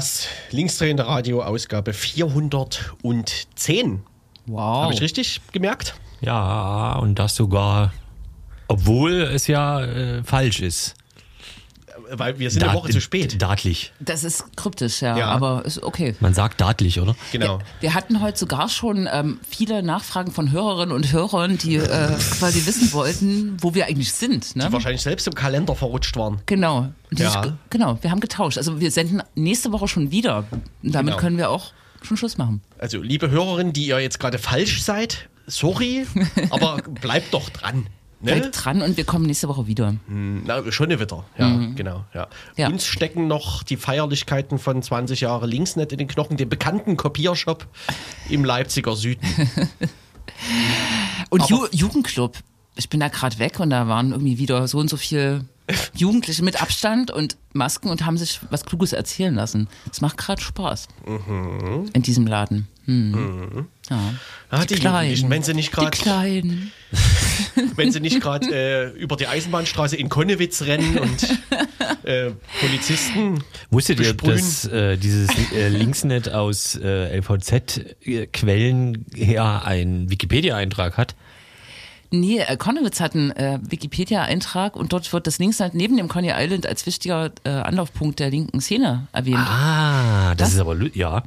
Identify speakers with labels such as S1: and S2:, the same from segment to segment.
S1: Das linksdrehende Radio, Ausgabe 410.
S2: Wow.
S1: Habe ich richtig gemerkt?
S3: Ja, und das sogar, obwohl es ja äh, falsch ist.
S1: Weil wir sind eine
S3: Dat-
S1: Woche zu spät.
S3: Datlich.
S2: Das ist kryptisch, ja,
S1: Ja.
S2: aber ist okay.
S3: Man sagt datlich, oder?
S1: Genau.
S2: Wir hatten heute sogar schon ähm, viele Nachfragen von Hörerinnen und Hörern, die äh, quasi wissen wollten, wo wir eigentlich sind. Ne?
S1: Die wahrscheinlich selbst im Kalender verrutscht waren.
S2: Genau.
S1: Ja.
S2: sich, genau, wir haben getauscht. Also wir senden nächste Woche schon wieder. Und damit
S1: Genau.
S2: können wir auch schon Schluss machen.
S1: Also, liebe Hörerinnen, die ihr jetzt gerade falsch seid, sorry, aber bleibt doch dran. Ne?
S2: Bleibt dran und wir kommen nächste Woche wieder.
S1: Na, schon Witter. Ja, genau. Ja.
S2: Ja.
S1: Uns stecken noch die Feierlichkeiten von 20 Jahre Linksnet in den Knochen, dem bekannten Kopiershop im Leipziger Süden.
S2: Und Ju Jugendclub. Ich bin da gerade weg und da waren irgendwie wieder so und so viel Jugendliche mit Abstand und Masken und haben sich was Kluges erzählen lassen. Es macht gerade Spaß.
S1: Mhm.
S2: In diesem Laden. Hm. Ja.
S1: Ah, die Jugendlichen, wenn sie nicht
S2: Die
S1: gerade
S2: Kleinen.
S1: wenn sie nicht gerade äh, über die Eisenbahnstraße in Konnewitz rennen und äh, Polizisten
S3: Wusstet ihr, dass äh, dieses äh, Linksnet aus äh, LVZ-Quellen her einen Wikipedia-Eintrag hat?
S2: Nee, äh, Konnewitz hat einen äh, Wikipedia-Eintrag und dort wird das Linksland neben dem Coney Island als wichtiger äh, Anlaufpunkt der linken Szene erwähnt.
S3: Ah, das,
S2: Das-
S3: ist aber, ja.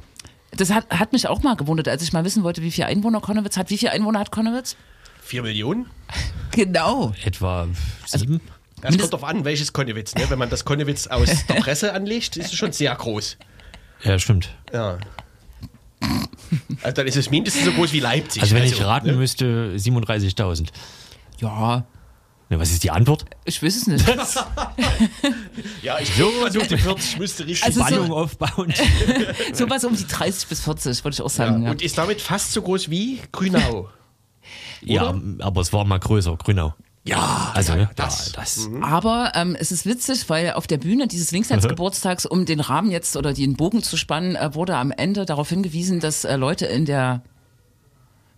S2: Das hat, hat mich auch mal gewundert, als ich mal wissen wollte, wie viele Einwohner Konnewitz hat. Wie viele Einwohner hat Konnewitz?
S1: Vier Millionen?
S2: Genau.
S3: Etwa sieben?
S1: Das kommt drauf an, welches Konnewitz. Ne? Wenn man das Konnewitz aus der Presse anlegt, ist es schon sehr groß.
S3: ja, stimmt.
S1: Ja. Also dann ist es mindestens so groß wie Leipzig.
S3: Also wenn ich raten
S1: ne?
S3: müsste, 37.000.
S2: Ja,
S3: Ne, was ist die Antwort?
S2: ich weiß es nicht.
S1: Ja, ich versuche die 40 müsste richtig
S2: Also so-
S3: Spannung aufbauen.
S2: Sowas um die 30 bis 40, würde ich auch sagen.
S1: ja.
S2: Ja.
S1: Und ist damit fast so groß wie Grünau.
S3: Ja, aber es war mal größer, Grünau.
S1: Ja,
S3: Also,
S1: das.
S3: ja, das.
S2: Aber ähm, es ist witzig, weil auf der Bühne dieses Linksnetzgeburtstags, um den Rahmen jetzt oder den Bogen zu spannen, äh, wurde am Ende darauf hingewiesen, dass äh, Leute in der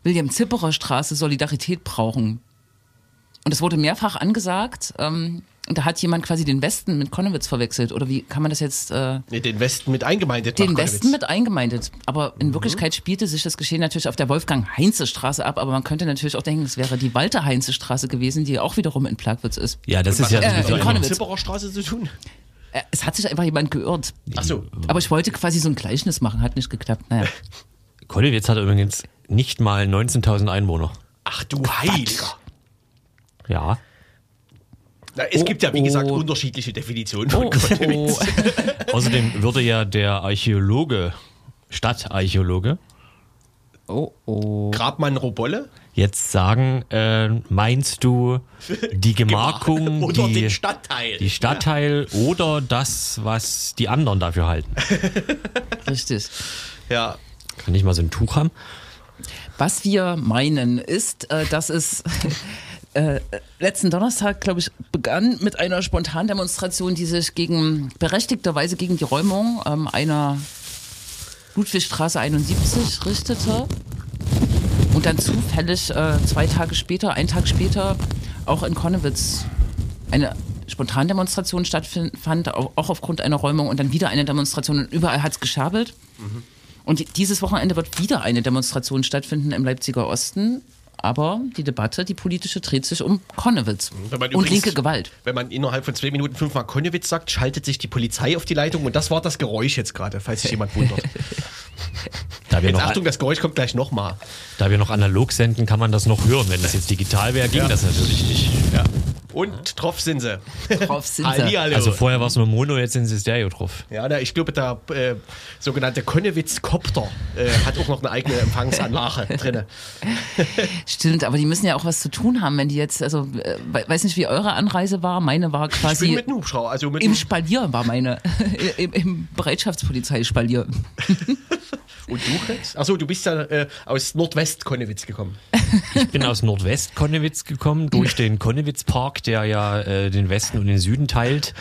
S2: William-Zipperer-Straße Solidarität brauchen. Und es wurde mehrfach angesagt. Ähm, da hat jemand quasi den Westen mit Konnewitz verwechselt. Oder wie kann man das jetzt... Äh,
S1: Nee, den Westen mit eingemeindet.
S2: den Westen mit eingemeindet. Aber in Wirklichkeit spielte sich das Geschehen natürlich auf der Wolfgang-Heinze-Straße ab. Aber man könnte natürlich auch denken, es wäre die Walter-Heinze-Straße gewesen, die auch wiederum in Plagwitz ist.
S3: Ja, das ist ja
S2: äh,
S3: immer-
S2: Konnewitz.
S1: Zipperer Straße zu tun?
S2: Äh, Es hat sich einfach jemand geirrt.
S1: Ach so.
S2: Aber ich wollte quasi so ein Gleichnis machen, hat nicht geklappt. Naja.
S3: Konnewitz hat übrigens nicht mal 19.000 Einwohner.
S1: Ach du Heiliger.
S3: Ja.
S1: Na, es gibt ja, wie gesagt,
S2: oh.
S1: unterschiedliche Definitionen von
S2: Oh, oh,
S3: Außerdem würde ja der Archäologe, Stadtarchäologe,
S2: oh, oh.
S1: Grabmann Robolle?
S3: jetzt sagen, äh, meinst du die Gemarkung,
S1: Oder
S3: die,
S1: den Stadtteil.
S3: die Stadtteil oder das, was die anderen dafür halten?
S2: Richtig.
S1: Ja.
S3: Kann ich mal so ein Tuch haben?
S2: Was wir meinen ist, äh, dass es äh, letzten Donnerstag, glaube ich, begann mit einer Spontandemonstration, die sich gegen berechtigterweise gegen die Räumung ähm, einer Ludwigstraße 71 richtete. Und dann zufällig äh, zwei Tage später, einen Tag später, auch in Konnewitz eine Spontandemonstration stattfand, au- auch aufgrund einer Räumung und dann wieder eine Demonstration und überall hat es geschabelt. Und dieses Wochenende wird wieder eine Demonstration stattfinden im Leipziger Osten. Aber die Debatte, die politische, dreht sich um Konnewitz und
S1: übrigens-
S2: linke Gewalt.
S1: Wenn man innerhalb von zwei Minuten fünfmal Konnewitz sagt, schaltet sich die Polizei auf die Leitung und das war das Geräusch jetzt gerade, falls sich jemand wundert.
S3: Da wir,
S1: Jetzt
S3: noch,
S1: Achtung, das Geräusch kommt gleich nochmal.
S3: da wir noch analog senden, kann man das noch hören. Wenn das jetzt digital wäre, ging
S1: Ja.
S3: das natürlich nicht.
S1: Ja. Und drauf sind sie.
S2: Drauf sind sie.
S3: Also vorher war es nur Mono, jetzt sind sie Stereo drauf.
S1: Ja, da, ich glaube, der äh, sogenannte Konnewitz-Kopter äh, hat auch noch eine eigene Empfangsanlage drin.
S2: Stimmt, aber die müssen ja auch was zu tun haben, wenn die jetzt, also äh, we- weiß nicht, wie eure Anreise war. Meine war
S1: Ich bin
S2: quasi
S1: mit einem Hubschrauber, also mit
S2: im Spalier war meine. Im, im Bereitschaftspolizeispalier.
S1: Und du jetzt? Achso, du bist ja äh, aus Nordwest-Konnewitz gekommen.
S3: Ich bin aus Nordwest-Konnewitz gekommen, durch den Konnewitz-Park, der ja äh, den Westen und den Süden teilt.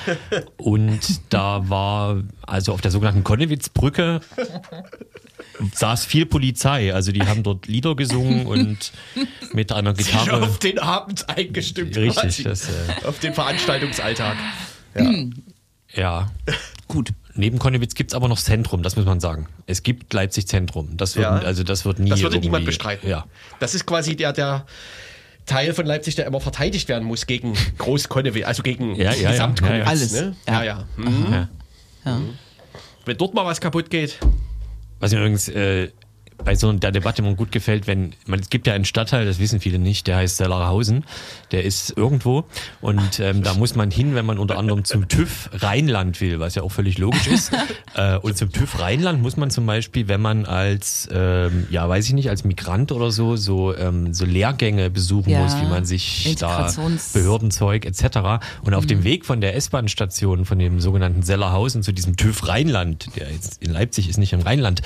S3: Und da war, also auf der sogenannten Konnewitz-Brücke, saß viel Polizei. Also die haben dort Lieder gesungen und mit einer
S1: Sich
S3: Gitarre.
S1: auf den Abend eingestimmt.
S3: Richtig,
S1: quasi.
S3: das, äh,
S1: auf den Veranstaltungsalltag. Ja.
S3: Ja.
S2: Gut.
S3: Neben Konnewitz gibt es aber noch Zentrum, das muss man sagen. Es gibt Leipzig Zentrum. Das wird,
S1: Ja.
S3: also das wird nie.
S1: Das würde niemand bestreiten.
S3: Ja.
S1: Das ist quasi der, der Teil von Leipzig, der immer verteidigt werden muss gegen Groß-Konnewitz, also gegen
S3: Ja, ja.
S1: Gesamt-Konnewitz.
S2: Ja, ja. Alles.
S1: Ne?
S2: Ja.
S1: Ja, ja. Mhm.
S3: Ja.
S2: Ja.
S1: Wenn dort mal was kaputt geht,
S3: Was mir übrigens äh, bei so der Debatte immer gut gefällt, wenn man es gibt ja einen Stadtteil, das wissen viele nicht, der heißt Sellerhausen, der ist irgendwo und ähm, da muss man hin, wenn man unter anderem zum TÜV Rheinland will, was ja auch völlig logisch ist. äh, und zum TÜV Rheinland muss man zum Beispiel, wenn man als ähm, ja weiß ich nicht als Migrant oder so so ähm, so Lehrgänge besuchen
S2: Ja,
S3: muss, wie man sich da Behördenzeug etc. Und auf dem Weg von der S-Bahn-Station von dem sogenannten Sellerhausen zu diesem TÜV Rheinland, der jetzt in Leipzig ist, nicht im Rheinland,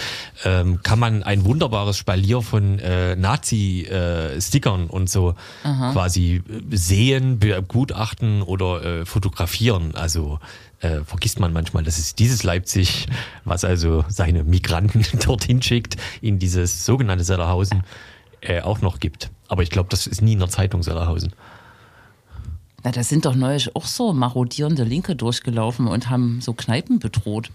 S3: ähm, kann man ein wunderbares Spalier von äh, Nazi-Stickern und so quasi äh, sehen, begutachten oder äh, fotografieren. Also äh, vergisst man manchmal, dass es dieses Leipzig, was also seine Migranten dorthin schickt, in dieses sogenannte Sellerhausen, äh, auch noch gibt. Aber ich glaube, das ist nie in der Zeitung Sellerhausen.
S2: Na, da sind doch neulich auch so marodierende Linke durchgelaufen und haben so Kneipen bedroht.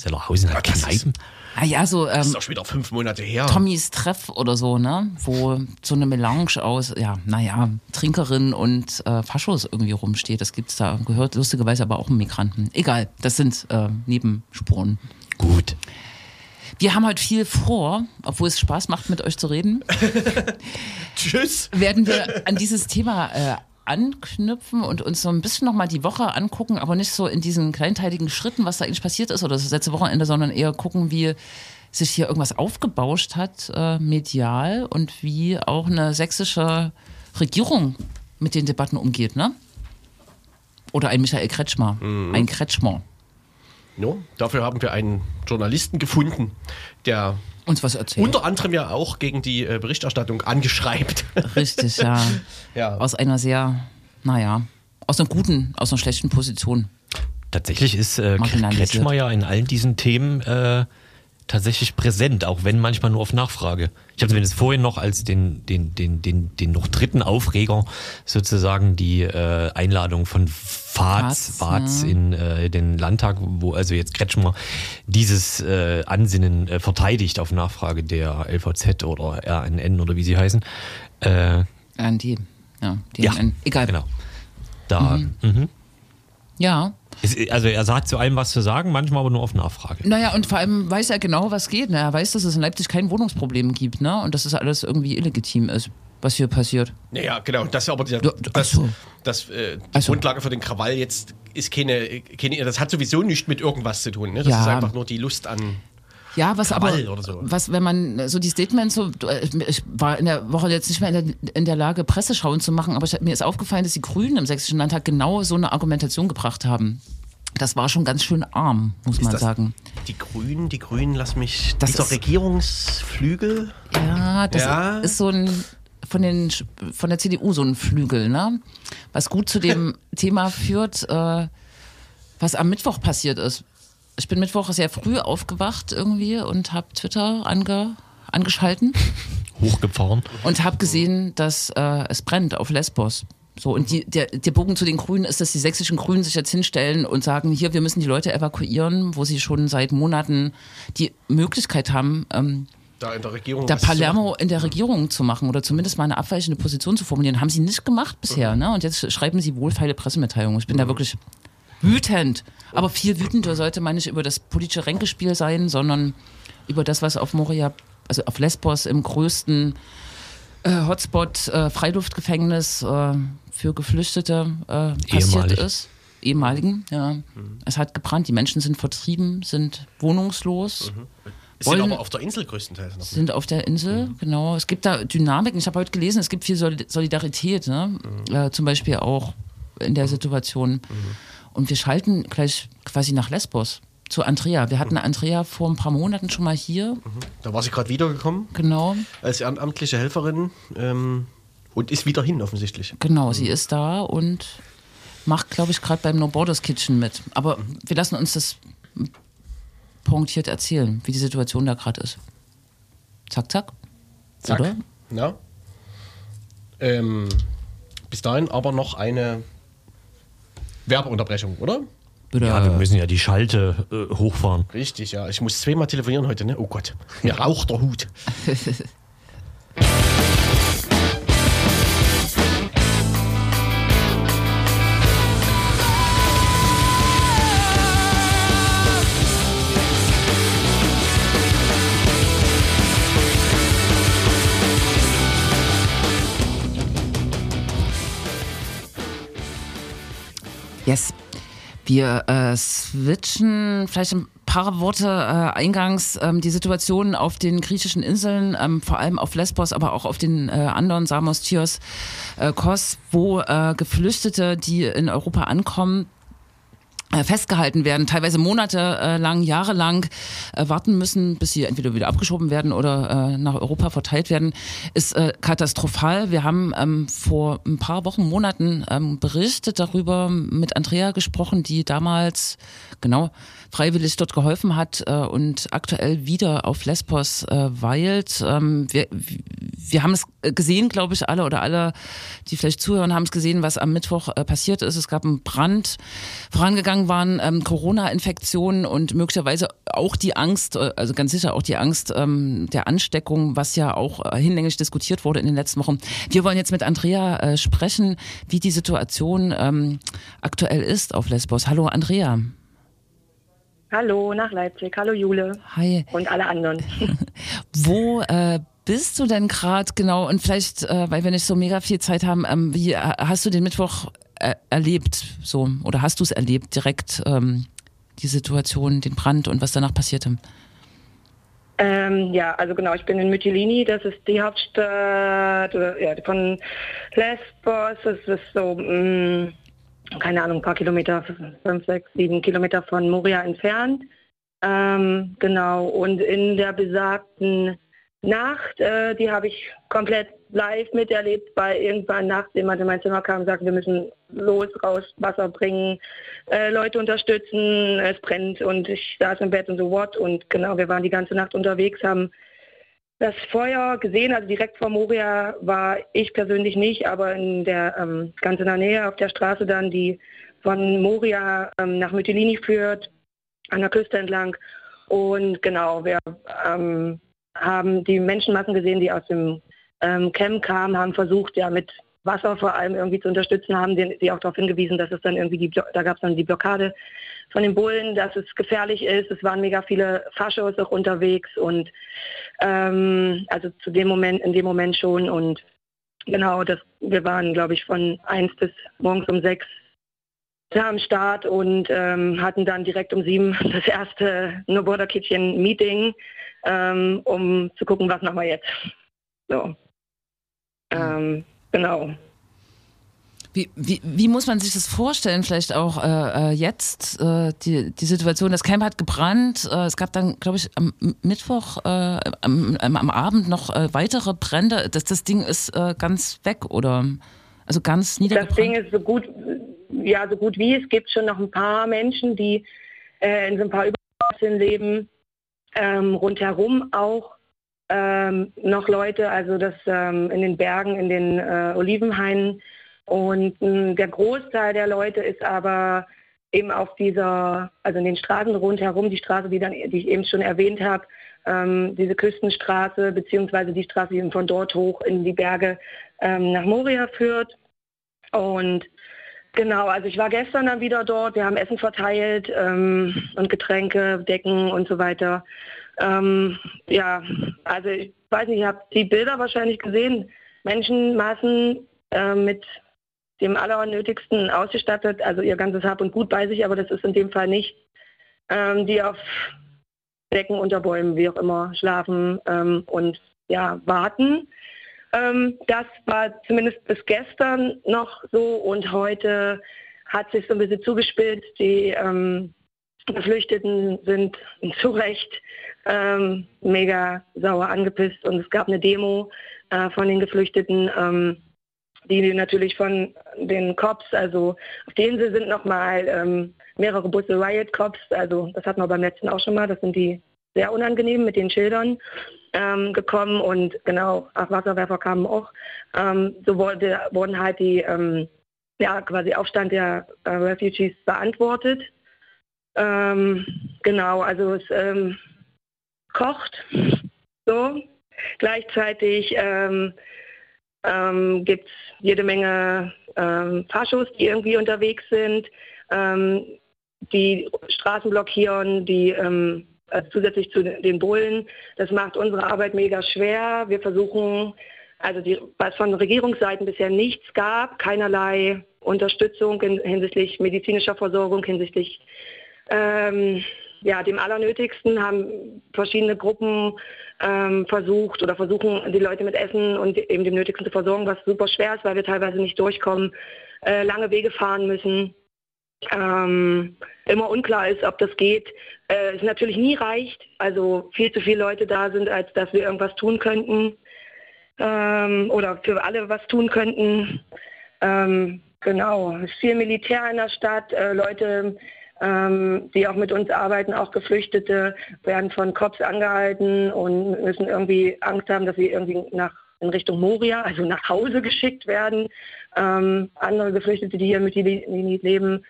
S3: Sellerhausen hat Kneipen.
S2: Ah ja, so
S1: das ist
S2: ähm,
S1: auch schon wieder fünf Monate her.
S2: Tommys Treff oder so, ne? Wo so eine Melange aus, ja, naja, Trinkerin und äh, Faschos irgendwie rumsteht. Das gibt's da, gehört lustigerweise aber auch einen Migranten. Egal, das sind äh, Nebenspuren.
S3: Gut.
S2: Wir haben heute viel vor, obwohl es Spaß macht, mit euch zu reden.
S1: Tschüss.
S2: werden wir an dieses Thema äh, anknüpfen und uns so ein bisschen nochmal die Woche angucken, aber nicht so in diesen kleinteiligen Schritten, was da eigentlich passiert ist oder das letzte Wochenende, sondern eher gucken, wie sich hier irgendwas aufgebauscht hat, äh, medial und wie auch eine sächsische Regierung mit den Debatten umgeht, ne? Oder ein Michael Kretschmer, ein Kretschmer.
S1: No, dafür haben wir einen Journalisten gefunden, der
S2: Uns was erzählt.
S1: unter anderem ja auch gegen die äh, Berichterstattung angeschreibt.
S2: Richtig, ja.
S1: Ja.
S2: Aus einer sehr, naja, aus einer guten, aus einer schlechten Position.
S3: Tatsächlich ist äh. Kretschmer ja in allen diesen Themen äh, tatsächlich präsent, auch wenn manchmal nur auf Nachfrage. Ich habe zumindest vorhin noch als den, den, den, den, den noch dritten Aufreger sozusagen die äh, Einladung von Faz,
S2: Faz, ja.
S3: in äh, den Landtag, wo also jetzt Kretschmer dieses äh, Ansinnen äh, verteidigt auf Nachfrage der LVZ oder RNN oder wie sie heißen. Äh,
S2: RND, ja.
S3: ja,
S2: DNN. Egal.
S3: Genau. Da, mhm.
S2: Ja.
S3: Es- Also er sagt zu allem was zu sagen, manchmal aber nur auf Nachfrage.
S2: Naja, und vor allem weiß er genau, was geht. Ne? Er weiß, dass es in Leipzig kein Wohnungsproblem gibt, ne? Und dass das alles irgendwie illegitim ist, was hier passiert.
S1: Naja, genau. Das ist aber die, das,
S2: so.
S1: das, äh, die
S2: so.
S1: Grundlage für den Krawall jetzt ist keine, keine, das hat sowieso nichts mit irgendwas zu tun. Ne? Das
S2: Ja.
S1: ist einfach nur die Lust an.
S2: Ja, was
S1: Krawall
S2: aber,
S1: so.
S2: was, wenn man so die Statements so, ich war in der Woche jetzt nicht mehr in der, in der Lage, Presseschauen zu machen, aber ich, mir ist aufgefallen, dass die Grünen im Sächsischen Landtag genau so eine Argumentation gebracht haben. Das war schon ganz schön arm, muss man
S1: das
S2: sagen.
S1: Die Grünen, die Grünen, lass mich.
S2: Das ist-
S1: Regierungsflügel.
S2: Ja, das
S1: Ja.
S2: ist so ein von den von der CDU so ein Flügel, ne? Was gut zu dem Thema führt, äh, was am Mittwoch passiert ist. Ich bin Mittwoch sehr früh aufgewacht irgendwie und habe Twitter ange, angeschalten
S3: Hochgefahren.
S2: und habe gesehen, dass äh, es brennt auf Lesbos. So, und die, der, der Bogen zu den Grünen ist, dass die sächsischen Grünen sich jetzt hinstellen und sagen, hier, wir müssen die Leute evakuieren, wo sie schon seit Monaten die Möglichkeit haben, ähm,
S1: Da in der Regierung.
S2: da Palermo in der Regierung zu machen oder zumindest mal eine abweichende Position zu formulieren. Haben sie nicht gemacht bisher, ne? Und jetzt schreiben sie wohlfeile Pressemitteilungen. Ich bin da wirklich wütend. Aber viel wütender sollte man nicht über das politische Ränkespiel sein, sondern über das, was auf Moria, also auf Lesbos im größten äh, Hotspot, äh, Freiluftgefängnis äh, für Geflüchtete äh, passiert
S3: Ehemalig.
S2: ist. Ehemaligen, ja. Es hat gebrannt, die Menschen sind vertrieben, sind wohnungslos
S1: Es sind
S2: wollen-
S1: aber auf der Insel größtenteils noch.
S2: sind auf der Insel, genau. Es gibt da Dynamiken. Ich habe heute gelesen, es gibt viel Sol- Solidarität, ne? äh, zum Beispiel auch in der Situation. Und wir schalten gleich quasi nach Lesbos zu Andrea. Wir hatten Andrea vor ein paar Monaten schon mal hier,
S1: Da war sie gerade wiedergekommen
S2: genau.
S1: als ehrenamtliche Helferin ähm, und ist wieder hin offensichtlich.
S2: Genau, sie ist da und macht, glaube ich, gerade beim No Borders Kitchen mit. Aber wir lassen uns das pointiert erzählen, wie die Situation da gerade ist. Zack, zack.
S1: Zack.
S2: Oder?
S1: Ja. Ähm, bis dahin aber noch eine Werbeunterbrechung, oder?
S2: Bitte.
S3: Ja, wir müssen ja die Schalte äh, hochfahren.
S1: Richtig, ja. Ich muss zweimal telefonieren heute, ne? Oh Gott, mir raucht der Hut.
S2: Yes. Wir äh, switchen vielleicht ein paar Worte äh, eingangs ähm, die Situation auf den griechischen Inseln, ähm, vor allem auf Lesbos, aber auch auf den äh, anderen Samos, Chios, äh, Kos, wo äh, Geflüchtete, die in Europa ankommen, festgehalten werden, teilweise monatelang, jahrelang äh, warten müssen, bis sie entweder wieder abgeschoben werden oder äh, nach Europa verteilt werden, ist äh, katastrophal. Wir haben ähm, vor ein paar Wochen, Monaten ähm, berichtet darüber, mit Andrea gesprochen, die damals genau freiwillig dort geholfen hat äh, und aktuell wieder auf Lesbos äh, weilt. Ähm, wir, wir haben es gesehen, glaube ich, alle oder alle, die vielleicht zuhören, haben es gesehen, was am Mittwoch äh, passiert ist. Es gab einen Brand. Vorangegangen waren ähm, Corona-Infektionen und möglicherweise auch die Angst, äh, also ganz sicher auch die Angst ähm, der Ansteckung, was ja auch äh, hinlänglich diskutiert wurde in den letzten Wochen. Wir wollen jetzt mit Andrea äh, sprechen, wie die Situation ähm, aktuell ist auf Lesbos. Hallo Andrea.
S4: Hallo nach Leipzig. Hallo Jule.
S2: Hi.
S4: Und alle anderen.
S2: Wo äh, bist du denn gerade genau? Und vielleicht, äh, weil wir nicht so mega viel Zeit haben, ähm, wie äh, hast du den Mittwoch äh, erlebt? So oder hast du es erlebt direkt ähm, die Situation, den Brand und was danach passierte?
S4: Ähm, ja, also genau, ich bin in Mytilini, das ist die Hauptstadt ja, von Lesbos. Das ist so mh, mm, keine Ahnung, ein paar Kilometer, fünf, sechs, sieben Kilometer von Moria entfernt. Ähm, genau, und in der besagten Nacht, äh, die habe ich komplett live miterlebt, weil irgendwann nachts jemand in mein Zimmer kam und sagte, wir müssen los, raus, Wasser bringen, äh, Leute unterstützen, es brennt und ich saß im Bett und so what und genau, wir waren die ganze Nacht unterwegs, haben das Feuer gesehen, also direkt vor Moria war ich persönlich nicht, aber in der ähm, ganz in der Nähe auf der Straße dann, die von Moria ähm, nach Mytilini führt, an der Küste entlang. Und genau, wir ähm, haben die Menschenmassen gesehen, die aus dem ähm, Camp kamen, haben versucht, ja mit Wasser vor allem irgendwie zu unterstützen, haben sie auch darauf hingewiesen, dass es dann irgendwie die, da gab es dann die Blockade von den Bullen, dass es gefährlich ist. Es waren mega viele Faschos auch unterwegs und ähm, also zu dem Moment, in dem Moment schon und genau, das, wir waren, glaube ich, von eins bis morgens um sechs am Start und ähm, hatten dann direkt um sieben das erste No Border Kitchen Meeting, ähm, um zu gucken, was machen wir jetzt. So. Ähm, genau.
S2: Wie, wie, wie muss man sich das vorstellen, vielleicht auch äh, äh, jetzt, äh, die, die Situation, das Camp hat gebrannt, äh, es gab dann, glaube ich, am Mittwoch, äh, am, am, Abend noch äh, weitere Brände, das, das Ding ist ganz weg oder also ganz niedergebrannt?
S4: Das Ding ist so gut, ja, so gut wie, es gibt schon noch ein paar Menschen, die in so ein paar Übergassen leben, ähm, rundherum auch ähm, noch Leute, also das ähm, in den Bergen, in den Olivenhainen, und mh, der Großteil der Leute ist aber eben auf dieser, also in den Straßen rundherum, die Straße, die, dann, die ich eben schon erwähnt habe, ähm, diese Küstenstraße, beziehungsweise die Straße, die von dort hoch in die Berge ähm, nach Moria führt. Und genau, also ich war gestern dann wieder dort, wir haben Essen verteilt ähm, und Getränke, Decken und so weiter. Ähm, ja, also ich weiß nicht, ihr habt die Bilder wahrscheinlich gesehen. Menschenmassen äh, mit dem Allernötigsten ausgestattet, also ihr ganzes Hab und Gut bei sich, aber das ist in dem Fall nicht, ähm, die auf Decken unter Bäumen, wie auch immer, schlafen ähm, und ja, warten. Ähm, das war zumindest bis gestern noch so und heute hat sich so ein bisschen zugespitzt. Die ähm, Geflüchteten sind zu Recht ähm, mega sauer angepisst und es gab eine Demo äh, von den Geflüchteten ähm, die natürlich von den Cops, also auf der Insel sind nochmal ähm, mehrere Busse Riot Cops, also das hatten wir beim letzten auch schon mal, das sind die sehr unangenehm mit den Schildern ähm, gekommen und genau, auch Wasserwerfer kamen auch. Ähm, so wurde, wurden halt die, ähm, ja, quasi Aufstand der äh, Refugees beantwortet. Ähm, genau, also es ähm, kocht so. Gleichzeitig ähm, ähm, gibt es jede Menge ähm, Faschos, die irgendwie unterwegs sind, ähm, die Straßen blockieren, die ähm, also zusätzlich zu den Bullen. Das macht unsere Arbeit mega schwer. Wir versuchen, also die, was von Regierungsseiten bisher nichts gab, keinerlei Unterstützung in, hinsichtlich medizinischer Versorgung, hinsichtlich ähm, ja, dem Allernötigsten haben verschiedene Gruppen ähm, versucht oder versuchen, die Leute mit Essen und eben dem Nötigsten zu versorgen, was super schwer ist, weil wir teilweise nicht durchkommen, äh, lange Wege fahren müssen. Ähm, immer unklar ist, ob das geht. Äh, es natürlich nie reicht, also viel zu viele Leute da sind, als dass wir irgendwas tun könnten ähm, oder für alle was tun könnten. Ähm, genau, es ist viel Militär in der Stadt, äh, Leute ähm, die auch mit uns arbeiten, auch Geflüchtete, werden von Cops angehalten und müssen irgendwie Angst haben, dass sie irgendwie nach in Richtung Moria, also nach Hause geschickt werden. Ähm, andere Geflüchtete, die hier mit Jelit leben,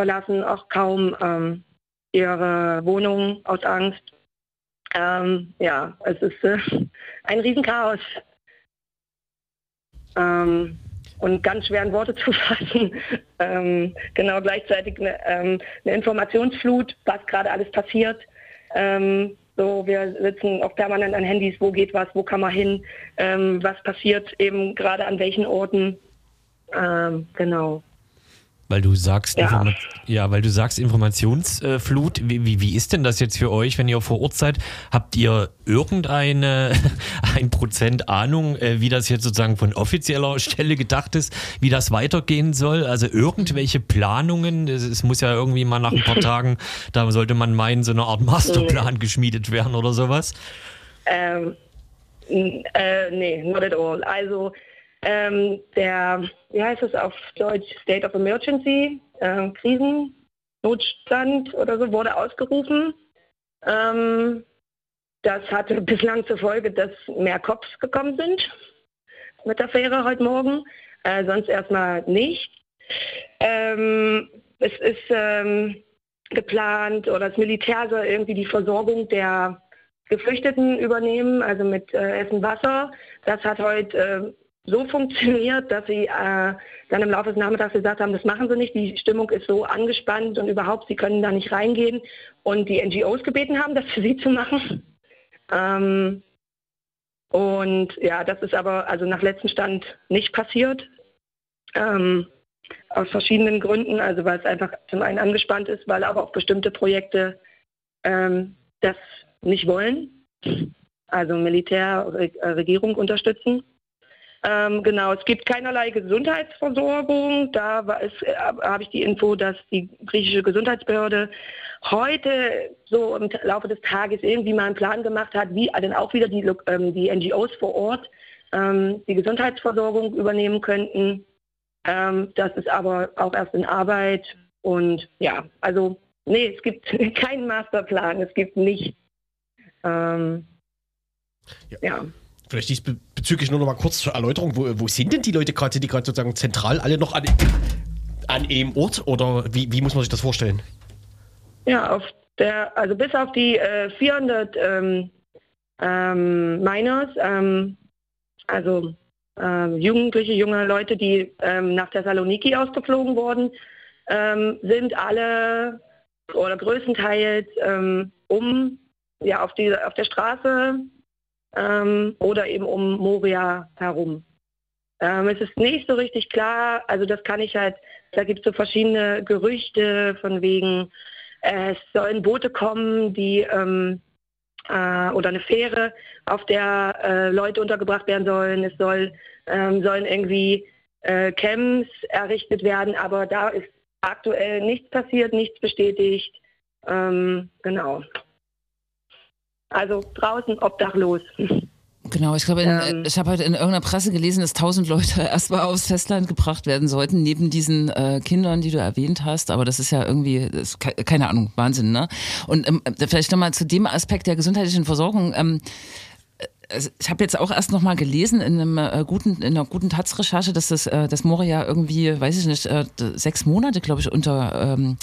S4: verlassen auch kaum ähm, ihre Wohnung aus Angst. Ähm, ja, es ist äh, ein Riesenchaos. Ähm, und ganz schweren Worte zu fassen. Ähm, genau gleichzeitig eine, ähm, eine, Informationsflut, was gerade alles passiert. Ähm, so, wir sitzen auch permanent an Handys, wo geht was, wo kann man hin, ähm, was passiert eben gerade an welchen Orten. Ähm, genau.
S3: Weil du sagst, ja, ja weil du sagst Informationsflut. Wie, wie, wie ist denn das jetzt für euch, wenn ihr vor Ort seid? Habt ihr irgendeine ein Prozent Ahnung, äh, wie das jetzt sozusagen von offizieller Stelle gedacht ist, wie das weitergehen soll? Also irgendwelche Planungen? Es muss ja irgendwie mal nach ein paar Tagen, da sollte man meinen, so eine Art Masterplan geschmiedet werden oder sowas.
S4: Ähm, äh, nee, not at all. Also ähm, der, wie heißt es auf Deutsch, State of Emergency, äh, Krisennotstand oder so, wurde ausgerufen. Ähm, das hatte bislang zur Folge, dass mehr Cops gekommen sind mit der Fähre heute Morgen, äh, sonst erstmal nicht. Ähm, es ist ähm, geplant oder das Militär soll irgendwie die Versorgung der Geflüchteten übernehmen, also mit äh, Essen, Wasser. Das hat heute äh, so funktioniert, dass sie äh, dann im Laufe des Nachmittags gesagt haben, das machen sie nicht, die Stimmung ist so angespannt und überhaupt, sie können da nicht reingehen und die NGOs gebeten haben, das für sie zu machen. Ähm, und ja, das ist aber also nach letztem Stand nicht passiert. Ähm, aus verschiedenen Gründen, also weil es einfach zum einen angespannt ist, weil aber auch bestimmte Projekte ähm, das nicht wollen, also Militär, Regierung unterstützen. Ähm, genau, es gibt keinerlei Gesundheitsversorgung. Da äh, habe ich die Info, dass die griechische Gesundheitsbehörde heute so im Laufe des Tages irgendwie mal einen Plan gemacht hat, wie dann auch wieder die, ähm, die NGOs vor Ort ähm, die Gesundheitsversorgung übernehmen könnten. Ähm, das ist aber auch erst in Arbeit. Und ja, also nee, es gibt keinen Masterplan. Es gibt nicht. Ähm,
S1: ja. ja. Vielleicht diesbezüglich nur noch mal kurz zur Erläuterung. Wo, wo sind denn die Leute gerade? Die gerade sozusagen zentral alle noch an, an einem Ort oder wie, wie muss man sich das vorstellen?
S4: Ja, auf der, also bis auf die äh, 400 ähm, ähm, Miners, ähm, also ähm, Jugendliche, junge Leute, die ähm, nach Thessaloniki ausgeflogen wurden, ähm, sind alle oder größtenteils um ja, auf, die, auf der Straße ähm, oder eben um Moria herum. Ähm, es ist nicht so richtig klar, also das kann ich halt, da gibt es so verschiedene Gerüchte von wegen, äh, es sollen Boote kommen, die ähm, äh, oder eine Fähre, auf der äh, Leute untergebracht werden sollen. Es soll, ähm, sollen irgendwie äh, Camps errichtet werden, aber da ist aktuell nichts passiert, nichts bestätigt. Ähm, genau. Also draußen obdachlos.
S2: Genau, ich glaube, ähm, ich habe heute in irgendeiner Presse gelesen, dass tausend Leute erstmal aufs Festland gebracht werden sollten, neben diesen äh, Kindern, die du erwähnt hast. Aber das ist ja irgendwie, ist, keine Ahnung, Wahnsinn, ne? Und ähm, vielleicht nochmal zu dem Aspekt der gesundheitlichen Versorgung. Ähm, äh, ich habe jetzt auch erst noch mal gelesen in einem äh, guten in einer guten Taz-Recherche, dass das äh, das Moria irgendwie, weiß ich nicht, äh, sechs Monate, glaube ich, unter ähm,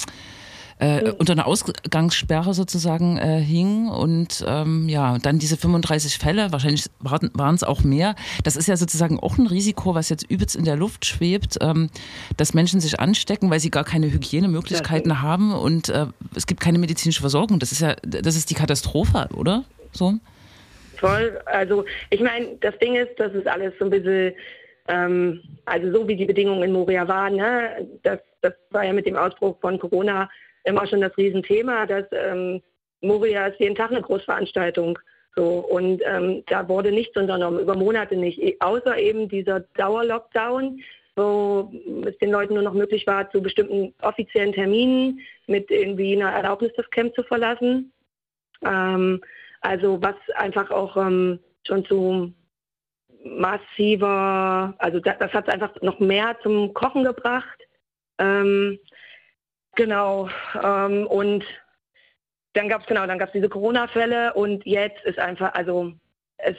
S2: äh, mhm. unter einer Ausgangssperre sozusagen äh, hing und ähm, ja, dann diese 35 Fälle, wahrscheinlich waren es auch mehr. Das ist ja sozusagen auch ein Risiko, was jetzt übelst in der Luft schwebt, ähm, dass Menschen sich anstecken, weil sie gar keine Hygienemöglichkeiten ja, haben und äh, es gibt keine medizinische Versorgung. Das ist ja, das ist die Katastrophe, oder? So?
S4: Voll. Also ich meine, das Ding ist, das ist alles so ein bisschen ähm, also so wie die Bedingungen in Moria waren, ne, das, das war ja mit dem Ausbruch von Corona immer schon das Riesenthema, dass ähm, Moria ist jeden Tag eine Großveranstaltung. So, und ähm, da wurde nichts unternommen, über Monate nicht, e, außer eben dieser Dauerlockdown, wo es den Leuten nur noch möglich war, zu bestimmten offiziellen Terminen mit irgendwie einer Erlaubnis das Camp zu verlassen. Ähm, also was einfach auch ähm, schon zu massiver, also das, das hat einfach noch mehr zum Kochen gebracht. Ähm, genau. Ähm, und dann gab es genau, dann gab es diese Corona-Fälle und jetzt ist einfach, also es,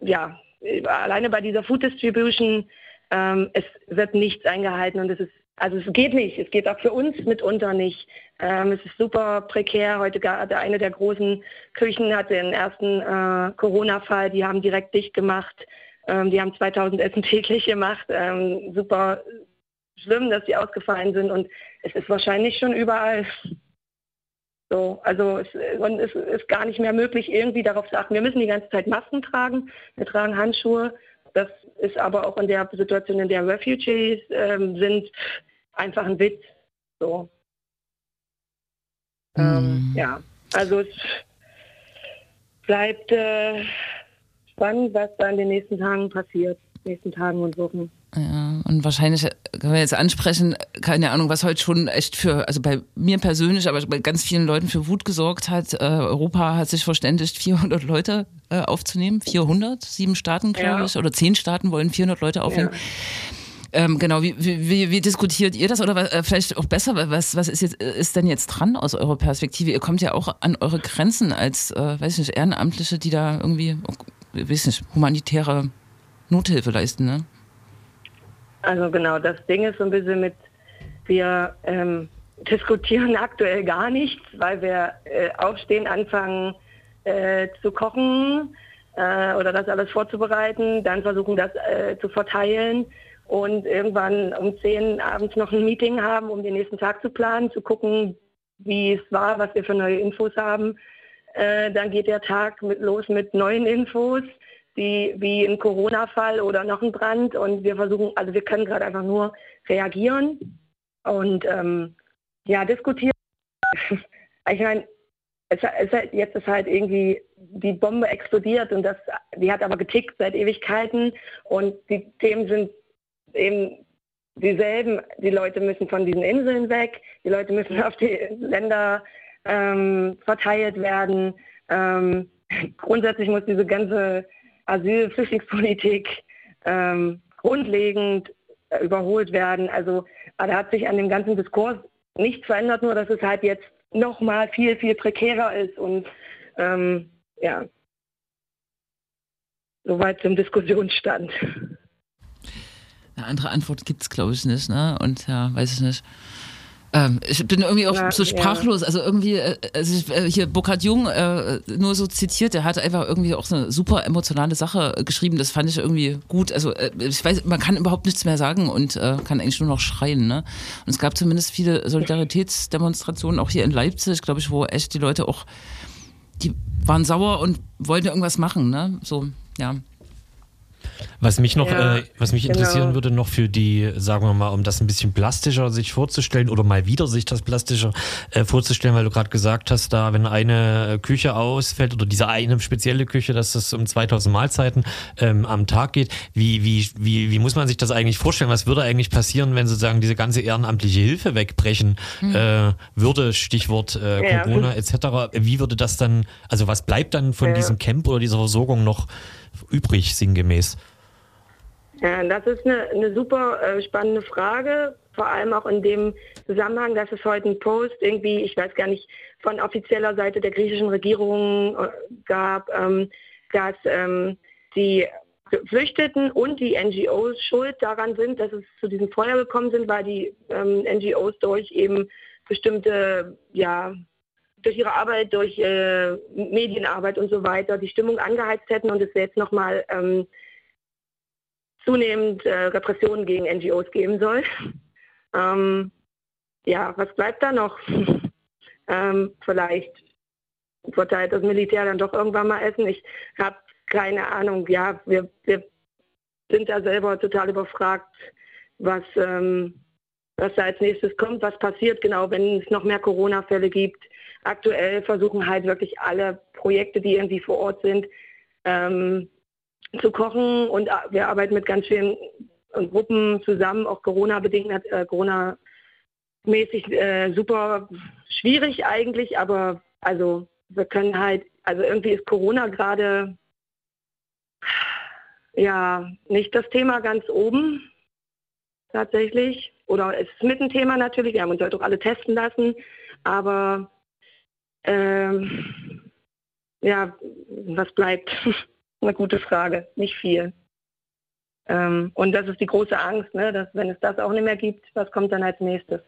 S4: ja, alleine bei dieser Food Distribution, ähm, es wird nichts eingehalten und es ist, also es geht nicht, es geht auch für uns mitunter nicht. Ähm, es ist super prekär. Heute gerade eine der großen Küchen hat den ersten äh, Corona-Fall, die haben direkt dicht gemacht. Ähm, die haben 2000 Essen täglich gemacht. Ähm, super schlimm, dass sie ausgefallen sind und es ist wahrscheinlich schon überall so. Also es, es ist gar nicht mehr möglich, irgendwie darauf zu achten. Wir müssen die ganze Zeit Masken tragen, wir tragen Handschuhe. Das ist aber auch in der Situation, in der Refugees ähm, sind, einfach ein Witz. So. Ähm, ja, also es bleibt äh, spannend, was da in den nächsten Tagen passiert, nächsten Tagen und Wochen.
S2: Ja, und wahrscheinlich können wir jetzt ansprechen, keine Ahnung, was heute schon echt für, also bei mir persönlich, aber bei ganz vielen Leuten für Wut gesorgt hat. Äh, Europa hat sich verständigt, 400 Leute äh, aufzunehmen. 400, sieben Staaten, glaube ja. ich, oder zehn Staaten wollen 400 Leute aufnehmen. Ja. Ähm, genau, wie, wie, wie, diskutiert ihr das oder was, äh, vielleicht auch besser, was, was ist, jetzt, ist denn jetzt dran aus eurer Perspektive? Ihr kommt ja auch an eure Grenzen als, äh, weiß ich nicht, Ehrenamtliche, die da irgendwie weiß nicht, humanitäre Nothilfe leisten, ne?
S4: Also genau, das Ding ist so ein bisschen mit, wir ähm, diskutieren aktuell gar nichts, weil wir äh, aufstehen, anfangen äh, zu kochen äh, oder das alles vorzubereiten, dann versuchen das äh, zu verteilen und irgendwann um 10 abends noch ein Meeting haben, um den nächsten Tag zu planen, zu gucken, wie es war, was wir für neue Infos haben. Äh, dann geht der Tag mit, los mit neuen Infos, die, wie ein Corona-Fall oder noch ein Brand. Und wir versuchen, also wir können gerade einfach nur reagieren und ähm, ja, diskutieren. ich meine, es, es, jetzt ist halt irgendwie die Bombe explodiert und das, die hat aber getickt seit Ewigkeiten und die Themen sind eben dieselben. Die Leute müssen von diesen Inseln weg, die Leute müssen auf die Länder ähm, verteilt werden. Ähm, grundsätzlich muss diese ganze Asyl-Flüchtlingspolitik ähm, grundlegend äh, überholt werden. Also da hat sich an dem ganzen Diskurs nichts verändert, nur dass es halt jetzt noch mal viel, viel prekärer ist und ähm, ja, soweit zum Diskussionsstand.
S2: Eine andere Antwort gibt es, glaube ich, nicht. Ne? Und ja, weiß ich nicht. Ähm, ich bin irgendwie auch ja, so sprachlos. Ja. Also irgendwie, äh, also äh, hier Burkhard Jung äh, nur so zitiert, der hat einfach irgendwie auch so eine super emotionale Sache geschrieben. Das fand ich irgendwie gut. Also äh, ich weiß, man kann überhaupt nichts mehr sagen und äh, kann eigentlich nur noch schreien. Ne? Und es gab zumindest viele Solidaritätsdemonstrationen, auch hier in Leipzig, glaube ich, wo echt die Leute auch, die waren sauer und wollten irgendwas machen. Ne? So, ja.
S3: Was mich noch, ja, äh, was mich genau. interessieren würde, noch für die, sagen wir mal, um das ein bisschen plastischer sich vorzustellen oder mal wieder sich das plastischer äh, vorzustellen, weil du gerade gesagt hast, da wenn eine Küche ausfällt oder diese eine spezielle Küche, dass das um 2000 Mahlzeiten ähm, am Tag geht, wie, wie, wie, wie muss man sich das eigentlich vorstellen? Was würde eigentlich passieren, wenn sozusagen diese ganze ehrenamtliche Hilfe wegbrechen mhm. äh, würde, Stichwort äh, ja. Corona etc. Wie würde das dann, also was bleibt dann von ja. diesem Camp oder dieser Versorgung noch übrig, sinngemäß?
S4: Ja, das ist eine, eine super äh, spannende Frage, vor allem auch in dem Zusammenhang, dass es heute einen Post irgendwie, ich weiß gar nicht, von offizieller Seite der griechischen Regierung äh, gab, ähm, dass ähm, die Geflüchteten und die NGOs schuld daran sind, dass es zu diesem Feuer gekommen sind, weil die ähm, NGOs durch eben bestimmte, ja, durch ihre Arbeit, durch äh, Medienarbeit und so weiter die Stimmung angeheizt hätten und es jetzt nochmal ähm, zunehmend äh, Repressionen gegen NGOs geben soll. Ähm, ja, was bleibt da noch? ähm, vielleicht verteilt das Militär dann doch irgendwann mal Essen. Ich habe keine Ahnung. Ja, wir, wir sind da selber total überfragt, was, ähm, was da als nächstes kommt, was passiert genau, wenn es noch mehr Corona-Fälle gibt. Aktuell versuchen halt wirklich alle Projekte, die irgendwie vor Ort sind, ähm, zu kochen und wir arbeiten mit ganz vielen äh, Gruppen zusammen, auch Corona-bedingt, äh, Corona-mäßig äh, super schwierig eigentlich, aber also wir können halt, also irgendwie ist Corona gerade ja nicht das Thema ganz oben tatsächlich. Oder es ist mit ein Thema natürlich, wir haben uns heute auch alle testen lassen, aber ähm, ja, was bleibt? Eine gute Frage, nicht viel. Ähm, und das ist die große Angst, ne, dass wenn es das auch nicht mehr gibt, was kommt dann als nächstes?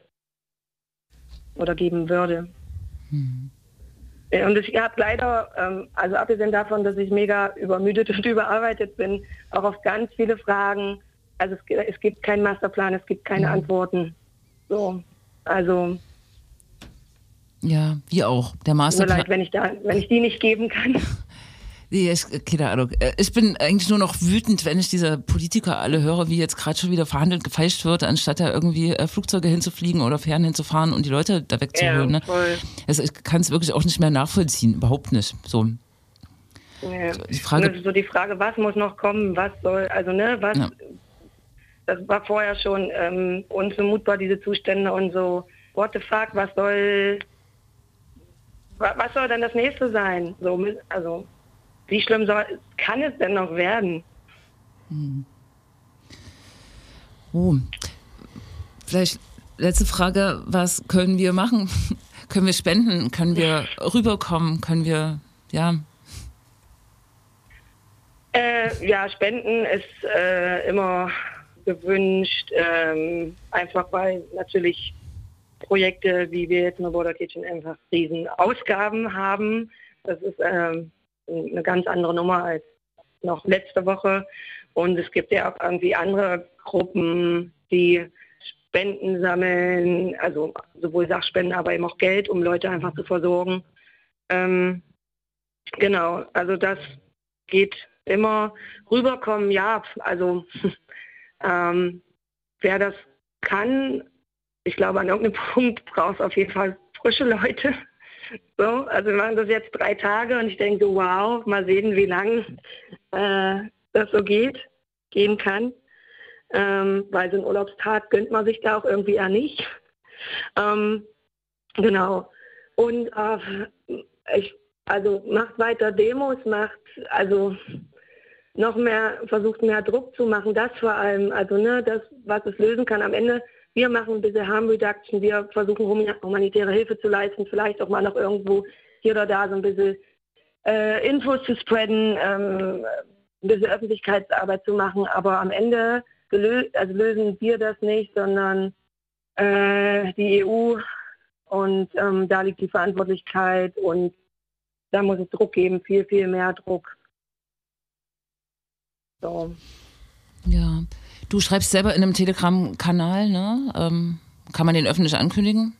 S4: Oder geben würde. Mhm. Und ich habe leider, ähm, also abgesehen davon, dass ich mega übermüdet und überarbeitet bin, auch auf ganz viele Fragen, also es, es gibt keinen Masterplan, es gibt keine mhm. Antworten. So, also
S2: ja, wie auch. Der Masterplan.
S4: Leid, wenn ich, da, wenn ich die nicht geben kann.
S2: Nee, ich, keine Ahnung. Äh, ich bin eigentlich nur noch wütend, wenn ich diese Politiker alle höre, wie jetzt gerade schon wieder verhandelt, gefeilscht wird, anstatt da irgendwie äh, Flugzeuge hinzufliegen oder Fähren hinzufahren und die Leute da wegzuholen. Ja, ne? Also ich kann es wirklich auch nicht mehr nachvollziehen, überhaupt nicht. So.
S4: Ja. Die Frage, so die Frage, was muss noch kommen, was soll, also ne, was, ja. das war vorher schon ähm, unzumutbar, diese Zustände und so, what the fuck, was soll, was soll dann das nächste sein? So, also wie schlimm soll, kann es denn noch werden? Hm.
S2: Oh. Vielleicht letzte Frage, was können wir machen? können wir spenden? Können wir rüberkommen? Können wir, ja?
S4: Äh, ja, spenden ist äh, immer gewünscht, ähm, einfach weil natürlich Projekte wie wir jetzt in der Border Kitchen einfach riesen Ausgaben haben. Das ist ähm, eine ganz andere Nummer als noch letzte Woche. Und es gibt ja auch irgendwie andere Gruppen, die Spenden sammeln, also sowohl Sachspenden, aber eben auch Geld, um Leute einfach zu versorgen. Ähm, genau, also das geht immer rüberkommen, ja, also ähm, wer das kann, ich glaube, an irgendeinem Punkt braucht es auf jeden Fall frische Leute, so, also wir machen das jetzt drei Tage und ich denke, wow, mal sehen, wie lang äh, das so geht, gehen kann. Ähm, weil so ein Urlaubstag gönnt man sich da auch irgendwie ja nicht. Ähm, genau. Und äh, ich, also macht weiter Demos, macht also noch mehr, versucht mehr Druck zu machen, das vor allem, also ne, das, was es lösen kann. Am Ende wir machen ein bisschen Harm Reduction, wir versuchen humanitäre Hilfe zu leisten, vielleicht auch mal noch irgendwo hier oder da so ein bisschen äh, Infos zu spreaden, ähm, ein bisschen Öffentlichkeitsarbeit zu machen, aber am Ende also lösen wir das nicht, sondern äh, die EU und ähm, da liegt die Verantwortlichkeit und da muss es Druck geben, viel, viel mehr Druck.
S2: So. Ja, Du schreibst selber in einem Telegram-Kanal, ne? Ähm, kann man den öffentlich ankündigen?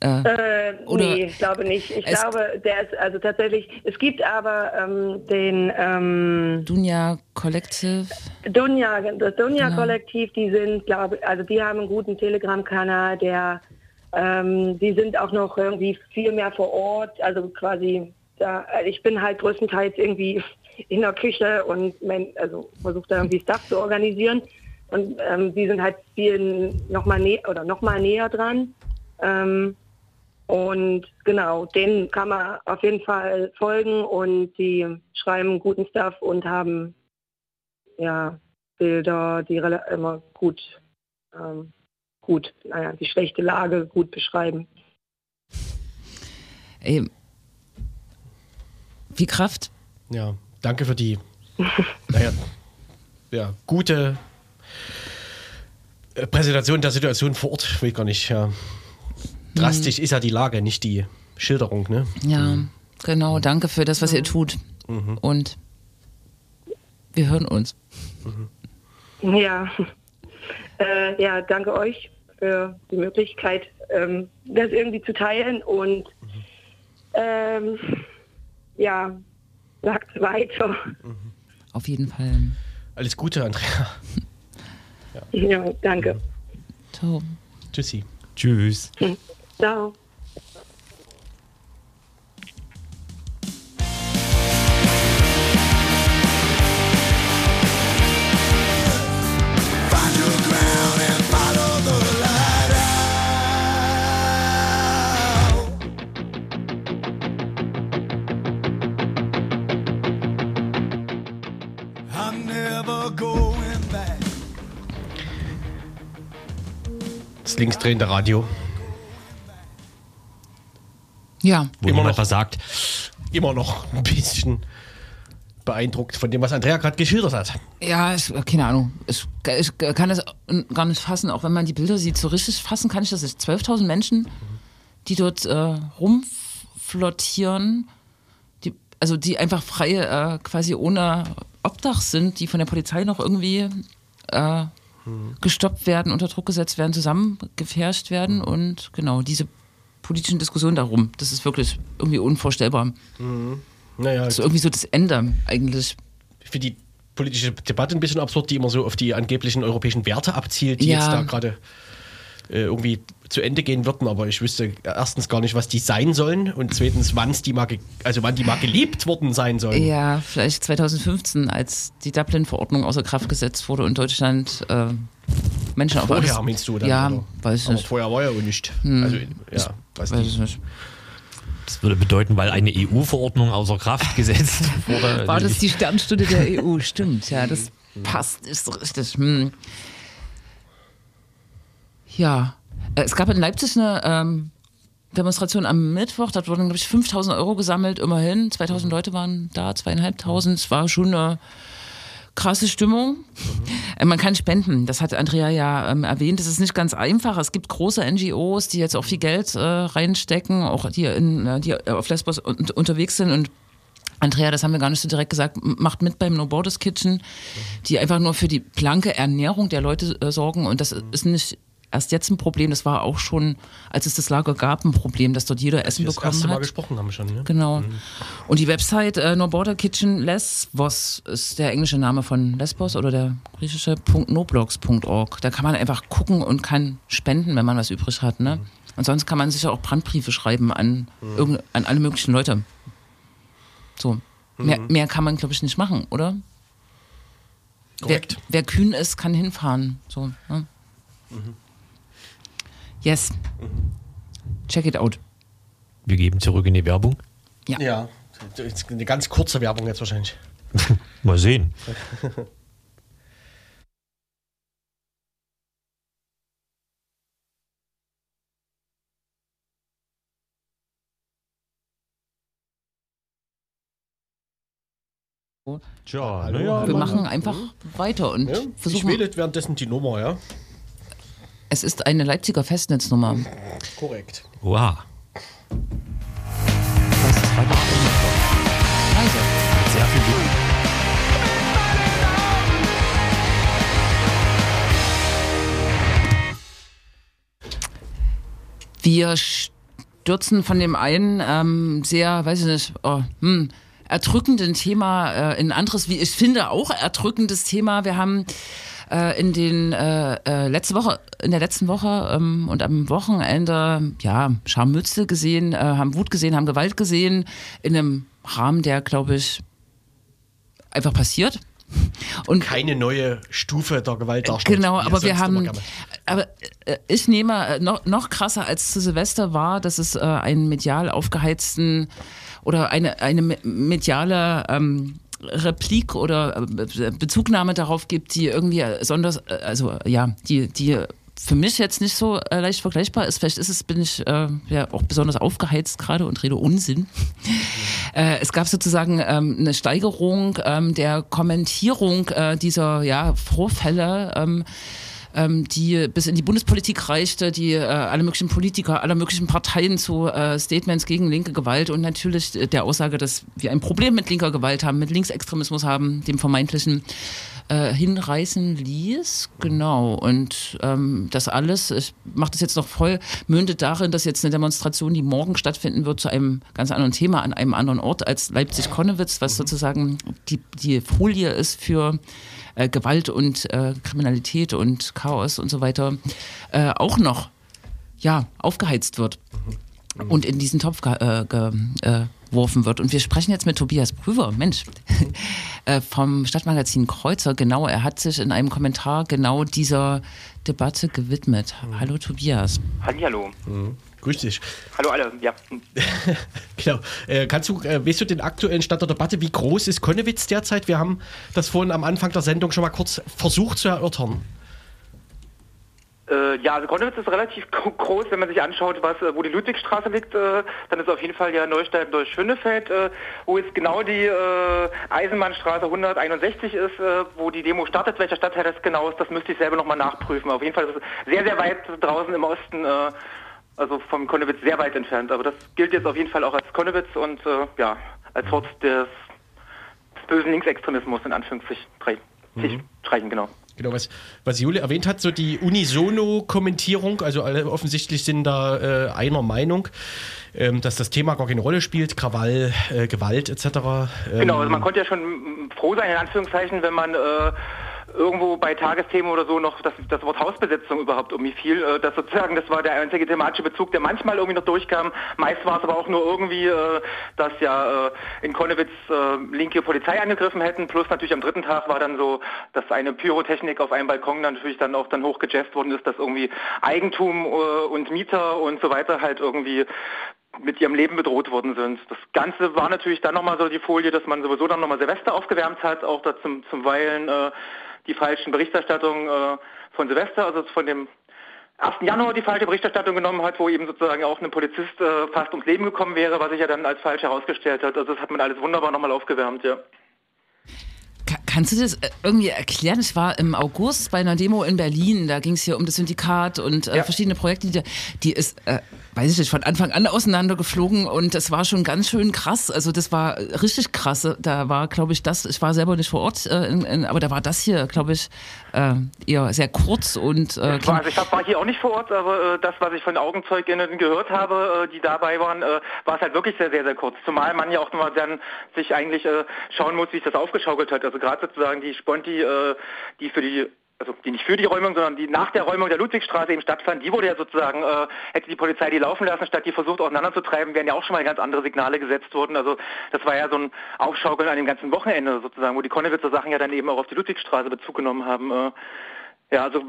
S4: Äh, äh, nee, ich glaube nicht. Ich glaube, der ist also tatsächlich, es gibt aber ähm, den ähm,
S2: Dunja Collective.
S4: Dunja, das Dunja genau. Kollektiv, die sind, glaube also die haben einen guten Telegram-Kanal, der ähm, die sind auch noch irgendwie viel mehr vor Ort, also quasi da, ich bin halt größtenteils irgendwie in der Küche und mein, also versucht da irgendwie Stuff zu organisieren. Und ähm, die sind halt viel nochmal nä oder noch mal näher dran. Ähm, und genau, denen kann man auf jeden Fall folgen und die schreiben guten Stuff und haben ja Bilder, die immer gut, ähm, gut, naja, die schlechte Lage gut beschreiben.
S2: Wie Kraft.
S1: Ja, danke für die naja, ja, gute äh, Präsentation der Situation vor Ort. Will ich gar nicht. Ja. drastisch ist ja die Lage, nicht die Schilderung, ne?
S2: Ja, genau. Danke für das, was ihr tut. Und wir hören uns.
S4: Ja. Äh, ja, danke euch für die Möglichkeit, ähm, das irgendwie zu teilen und ähm, ja, sagt weiter.
S2: Auf jeden Fall.
S1: Alles Gute, Andrea.
S4: Ja, danke.
S2: Ciao.
S1: Tschüssi.
S3: Tschüss.
S4: Ciao.
S1: Linksdrehende Radio.
S2: Ja,
S3: Wo
S1: Immer noch.
S3: was sagt.
S1: Immer noch ein bisschen beeindruckt von dem, was Andrea gerade geschildert hat.
S2: ja, ich, keine Ahnung. Ich, ich kann das gar nicht fassen, auch wenn man die Bilder sieht. So richtig fassen kann ich das nicht. 12.000 Menschen, die dort äh, rumflottieren, die, also die einfach frei äh, quasi ohne Obdach sind, die von der Polizei noch irgendwie äh, gestoppt werden, unter Druck gesetzt werden, zusammengepfercht werden und genau diese politischen Diskussionen darum. Das ist wirklich irgendwie unvorstellbar.
S1: Naja,
S2: Das ist irgendwie so das Ende eigentlich.
S1: für die politische Debatte ein bisschen absurd, die immer so auf die angeblichen europäischen Werte abzielt, die
S2: Ja.
S1: jetzt da gerade äh, irgendwie zu Ende gehen würden, aber ich wüsste erstens gar nicht, was die sein sollen und zweitens, wann's die mal, also wann die mal gelebt worden sein sollen.
S2: Ja, vielleicht 2015, als die Dublin-Verordnung außer Kraft gesetzt wurde und Deutschland äh, Menschen auf
S1: Vorher
S2: alles-
S1: meinst du dann?
S2: Ja,
S1: oder?
S2: weiß ich
S1: aber
S2: nicht.
S1: vorher war ja auch nicht. Also, ja, weiß
S2: Weiß
S1: nicht.
S2: ich nicht.
S3: Das würde bedeuten, weil eine EU-Verordnung außer Kraft gesetzt wurde.
S2: War das die Sternstunde der EU? Stimmt, ja, das passt, ist richtig. Hm. Ja, es gab in Leipzig eine ähm, Demonstration am Mittwoch, da wurden, glaube ich, 5000 Euro gesammelt, immerhin. 2000 Leute waren da, zweieinhalbtausend. Es war schon eine krasse Stimmung. Äh, Man kann spenden, das hat Andrea ja ähm, erwähnt. Das ist nicht ganz einfach. Es gibt große NGOs, die jetzt auch viel Geld äh, reinstecken, auch die, in, äh, die auf Lesbos un unterwegs sind und Andrea, das haben wir gar nicht so direkt gesagt, macht mit beim No Borders Kitchen, die einfach nur für die blanke Ernährung der Leute äh, sorgen. Und das ist nicht erst jetzt ein Problem, das war auch schon, als es das Lager gab, ein Problem, dass dort jeder Essen
S1: das
S2: bekommen
S1: erste Mal
S2: hat.
S1: gesprochen haben schon. Ne?
S2: Genau. Und die Website äh, No Border Kitchen Lesbos ist der englische Name von Lesbos oder der griechische .noblogs.org. Da kann man einfach gucken und kann spenden, wenn man was übrig hat. Ne? Und sonst kann man sicher auch Brandbriefe schreiben an, irgend, an alle möglichen Leute. So. Mehr, mehr kann man, glaube ich, nicht machen, oder? Wer,
S1: Korrekt.
S2: wer kühn ist, kann hinfahren. So, ne? Yes. Check it out.
S3: Wir geben zurück in die Werbung.
S1: Ja, ist eine ganz kurze Werbung jetzt wahrscheinlich.
S3: Mal sehen. Tja,
S1: hallo.
S2: Wir machen einfach weiter und
S1: Ja? Ich
S2: versuchen.
S1: wähle währenddessen die Nummer, ja?
S2: Es ist eine Leipziger Festnetznummer.
S1: Korrekt.
S3: Wow.
S2: Was ist weiter? Leise.
S3: Sehr viel Glück.
S2: Wir stürzen von dem einen ähm, sehr, weiß ich nicht, oh, hm, erdrückenden Thema äh, in ein anderes, wie ich finde, auch erdrückendes Thema. Wir haben äh, in den äh, äh, letzte Woche, in der letzten Woche ähm, und am Wochenende ja Scharmützel gesehen, äh, haben Wut gesehen, haben Gewalt gesehen in einem Rahmen, der glaube ich einfach passiert. Und
S1: Keine neue Stufe der Gewalt darstellt.
S2: Genau,
S1: er
S2: aber wir haben, aber äh, ich nehme äh, noch, noch krasser als zu Silvester war, dass es äh, einen medial aufgeheizten oder eine, eine me- mediale ähm, Replik oder äh, Be- Bezugnahme darauf gibt, die irgendwie äh, sonders, äh, also ja, die, die für mich jetzt nicht so äh, leicht vergleichbar ist. Vielleicht ist es, bin ich äh, ja auch besonders aufgeheizt gerade und rede Unsinn. Äh, es gab sozusagen ähm, eine Steigerung ähm, der Kommentierung äh, dieser ja, Vorfälle. Ähm, ähm, die bis in die Bundespolitik reichte, die äh, alle möglichen Politiker, aller möglichen Parteien zu äh, Statements gegen linke Gewalt und natürlich der Aussage, dass wir ein Problem mit linker Gewalt haben, mit Linksextremismus haben, dem vermeintlichen äh, hinreißen ließ. Genau. Und ähm, das alles, ich mache das jetzt noch voll, mündet darin, dass jetzt eine Demonstration, die morgen stattfinden wird, zu einem ganz anderen Thema an einem anderen Ort als Leipzig-Konnewitz, was sozusagen die, die Folie ist für äh, Gewalt und äh, Kriminalität und Chaos und so weiter, äh, auch noch ja, aufgeheizt wird und in diesen Topf äh, äh, geworfen wird. Und wir sprechen jetzt mit Tobias Prüver, Mensch, äh, vom Stadtmagazin Kreuzer. Genau, er hat sich in einem Kommentar genau dieser Debatte gewidmet. Mhm. Hallo Tobias.
S5: Hallo. Mhm.
S1: Grüß dich.
S5: Hallo alle, ja.
S1: genau. Äh, kannst du, äh, weißt du den aktuellen Stand der Debatte? Wie groß ist Konnewitz derzeit? Wir haben das vorhin am Anfang der Sendung schon mal kurz versucht zu erörtern.
S5: Äh, ja, also Konnewitz ist relativ groß, wenn man sich anschaut, was, wo die Ludwigstraße liegt, äh, dann ist auf jeden Fall ja Neustadt durch Schönefeld, äh, wo jetzt genau die Eisenbahnstraße 161 ist, wo die Demo startet. Welcher Stadtteil das genau ist, das müsste ich selber nochmal nachprüfen. Auf jeden Fall ist es sehr, sehr weit draußen im Osten, also vom Konnewitz sehr weit entfernt. Aber das gilt jetzt auf jeden Fall auch als Konnewitz und ja, als Ort des, des bösen Linksextremismus in Anführungszeichen. Mhm. genau.
S1: Genau, was, was Jule erwähnt hat, so die Unisono-Kommentierung, also alle offensichtlich sind da äh, einer Meinung, ähm, dass das Thema gar keine Rolle spielt, Krawall, äh, Gewalt etc.
S5: Ähm, genau, also man konnte ja schon froh sein, in Anführungszeichen, wenn man äh, irgendwo bei Tagesthemen oder so noch das, das Wort Hausbesetzung überhaupt irgendwie fiel. Äh, das sozusagen, das war der einzige thematische Bezug, der manchmal irgendwie noch durchkam. Meist war es aber auch nur irgendwie, äh, dass ja äh, in Konnewitz linke Polizei angegriffen hätten. Plus natürlich am dritten Tag war dann so, dass eine Pyrotechnik auf einem Balkon dann natürlich dann auch dann hochgejazzt worden ist, dass irgendwie Eigentum und Mieter und so weiter halt irgendwie mit ihrem Leben bedroht worden sind. Das Ganze war natürlich dann nochmal so die Folie, dass man sowieso dann nochmal Silvester aufgewärmt hat, auch da zum, zum Weilen die falschen Berichterstattungen äh, von Silvester, also von dem 1. Januar die falsche Berichterstattung genommen hat, wo eben sozusagen auch ein Polizist äh, fast ums Leben gekommen wäre, was sich ja dann als falsch herausgestellt hat. Also das hat man alles wunderbar nochmal aufgewärmt, ja.
S2: Kannst du das äh, irgendwie erklären? Ich war im August bei einer Demo in Berlin, da ging es hier um das Syndikat und äh, ja. verschiedene Projekte, die, die ist, äh, weiß ich nicht, von Anfang an auseinandergeflogen und das war schon ganz schön krass. Also das war richtig krass. Da war, glaube ich, das, ich war selber nicht vor Ort, äh, in, in, aber da war das hier, glaube ich, äh, eher sehr kurz und
S5: äh, war, also ich hab, war hier auch nicht vor Ort, aber äh, das, was ich von Augenzeuginnen gehört habe, die dabei waren, war es halt wirklich sehr, sehr, sehr kurz. Zumal man ja auch nochmal dann sich eigentlich schauen muss, wie sich das aufgeschaukelt hat. Also gerade sozusagen die Sponti, äh, die für die also die nicht für die Räumung, sondern die nach der Räumung der Ludwigstraße eben stattfand, die wurde ja sozusagen, äh, hätte die Polizei die laufen lassen, statt die versucht auseinanderzutreiben, wären ja auch schon mal ganz andere Signale gesetzt worden. Also das war ja so ein Aufschaukeln an dem ganzen Wochenende sozusagen, wo die Konnewitzer Sachen ja dann eben auch auf die Ludwigstraße Bezug genommen haben. Äh, ja, also